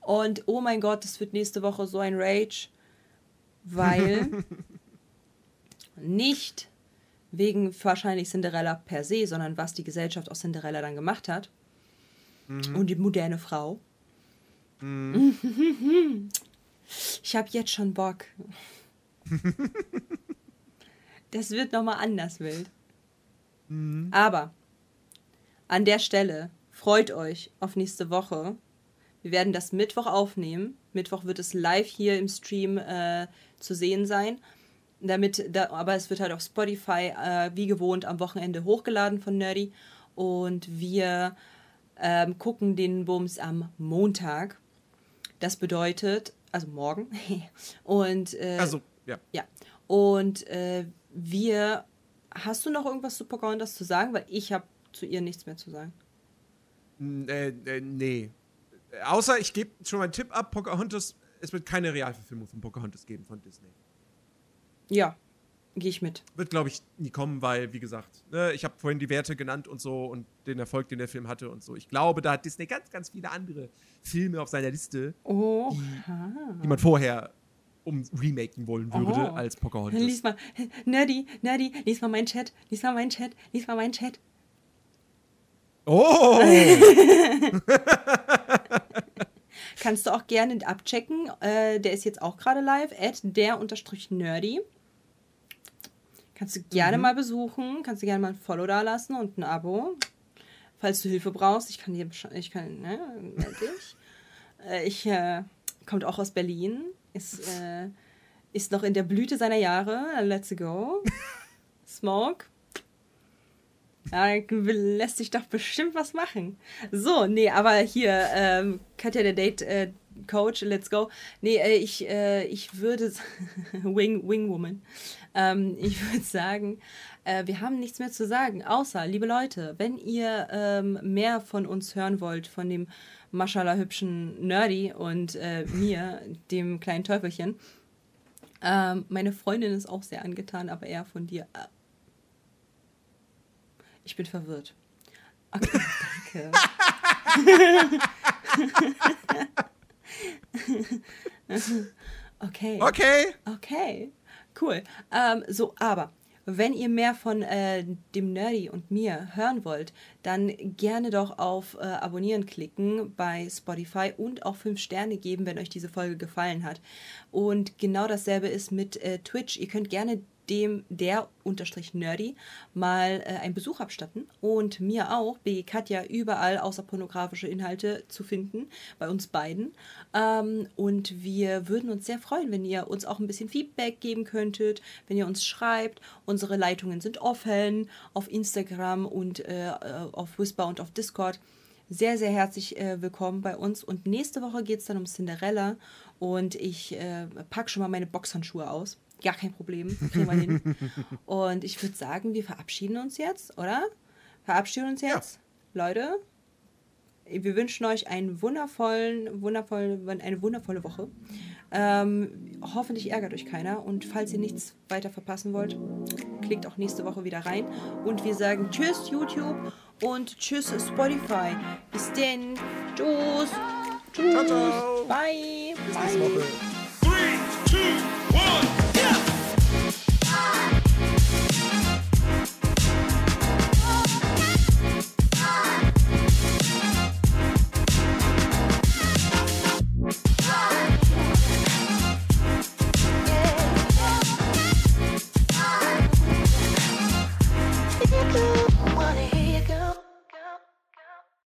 Und oh mein Gott, es wird nächste Woche so ein Rage, weil nicht wegen wahrscheinlich Cinderella per se, sondern was die Gesellschaft aus Cinderella dann gemacht hat und die moderne Frau. Ich habe jetzt schon Bock. Das wird nochmal anders wild. Aber an der Stelle freut euch auf nächste Woche. Wir werden das Mittwoch aufnehmen. Mittwoch wird es live hier im Stream äh, zu sehen sein. Damit, da, aber es wird halt auf Spotify äh, wie gewohnt am Wochenende hochgeladen von Nerdy. Und wir ähm, gucken den Bums am Montag. Das bedeutet, also morgen. Und äh, Also, ja. ja. Und äh, wir. Hast du noch irgendwas zu Pocahontas zu sagen? Weil ich habe zu ihr nichts mehr zu sagen. N- Äh, äh, nee. Außer ich gebe schon mal einen Tipp ab: Pocahontas, es wird keine Realverfilmung von Pocahontas geben von Disney. Ja, gehe ich mit. Wird, glaube ich, nie kommen, weil, wie gesagt, ne, ich habe vorhin die Werte genannt und so und den Erfolg, den der Film hatte und so. Ich glaube, da hat Disney ganz, ganz viele andere Filme auf seiner Liste, Oh. die man vorher um remaken wollen würde Oh. als Pocahontas. Lies mal. Nerdy, Nerdy, lies mal meinen Chat. Lies mal meinen Chat. Lies mal meinen Chat. Oh! Kannst du auch gerne abchecken. Äh, der ist jetzt auch gerade live. At der unterstrich nerdy. Kannst du gerne mal besuchen. Kannst du gerne mal ein Follow da lassen und ein Abo. Falls du Hilfe brauchst. Ich kann dir. Ich kann. Ne? Meld dich. äh, ich. Äh, kommt auch aus Berlin. Ist. Äh, ist noch in der Blüte seiner Jahre. Let's go. Smoke. Ja, lässt sich doch bestimmt was machen. So, nee, aber hier, ähm, Katja, der Date-Coach, let's go. Nee, äh, ich, äh, ich würde, s- Wing, Wingwoman, ähm, ich würde sagen, äh, wir haben nichts mehr zu sagen, außer, liebe Leute, wenn ihr ähm, mehr von uns hören wollt, von dem Maschallah hübschen Nerdy und äh, mir, dem kleinen Teufelchen, ähm, meine Freundin ist auch sehr angetan, aber eher von dir. Äh, Ich bin verwirrt. Okay, danke. okay. Okay. Okay, cool. Ähm, so, aber wenn ihr mehr von äh, dem Nerdy und mir hören wollt, dann gerne doch auf äh, Abonnieren klicken bei Spotify und auch 5 Sterne geben, wenn euch diese Folge gefallen hat. Und genau dasselbe ist mit äh, Twitch. Ihr könnt gerne dem der unterstrich nerdy mal äh, einen Besuch abstatten und mir auch, BG Katja, überall außer pornografische Inhalte zu finden, bei uns beiden. Ähm, und wir würden uns sehr freuen, wenn ihr uns auch ein bisschen Feedback geben könntet, wenn ihr uns schreibt. Unsere Leitungen sind offen auf Instagram und äh, auf Whisper und auf Discord sehr, sehr herzlich äh, willkommen bei uns. Und nächste Woche geht es dann um Cinderella. Und ich äh, packe schon mal meine Boxhandschuhe aus. Gar kein Problem, kriegen wir hin. Und ich würde sagen, wir verabschieden uns jetzt, oder? Verabschieden uns jetzt. Ja. Leute, wir wünschen euch einen wundervollen, wundervollen, eine wundervolle Woche. Ähm, hoffentlich ärgert euch keiner. Und falls ihr nichts weiter verpassen wollt, klickt auch nächste Woche wieder rein. Und wir sagen Tschüss, YouTube und Tschüss, Spotify. Bis denn. Tschüss. Tschüss. Ciao, ciao. Bye. Bis nächste Woche. Three, two,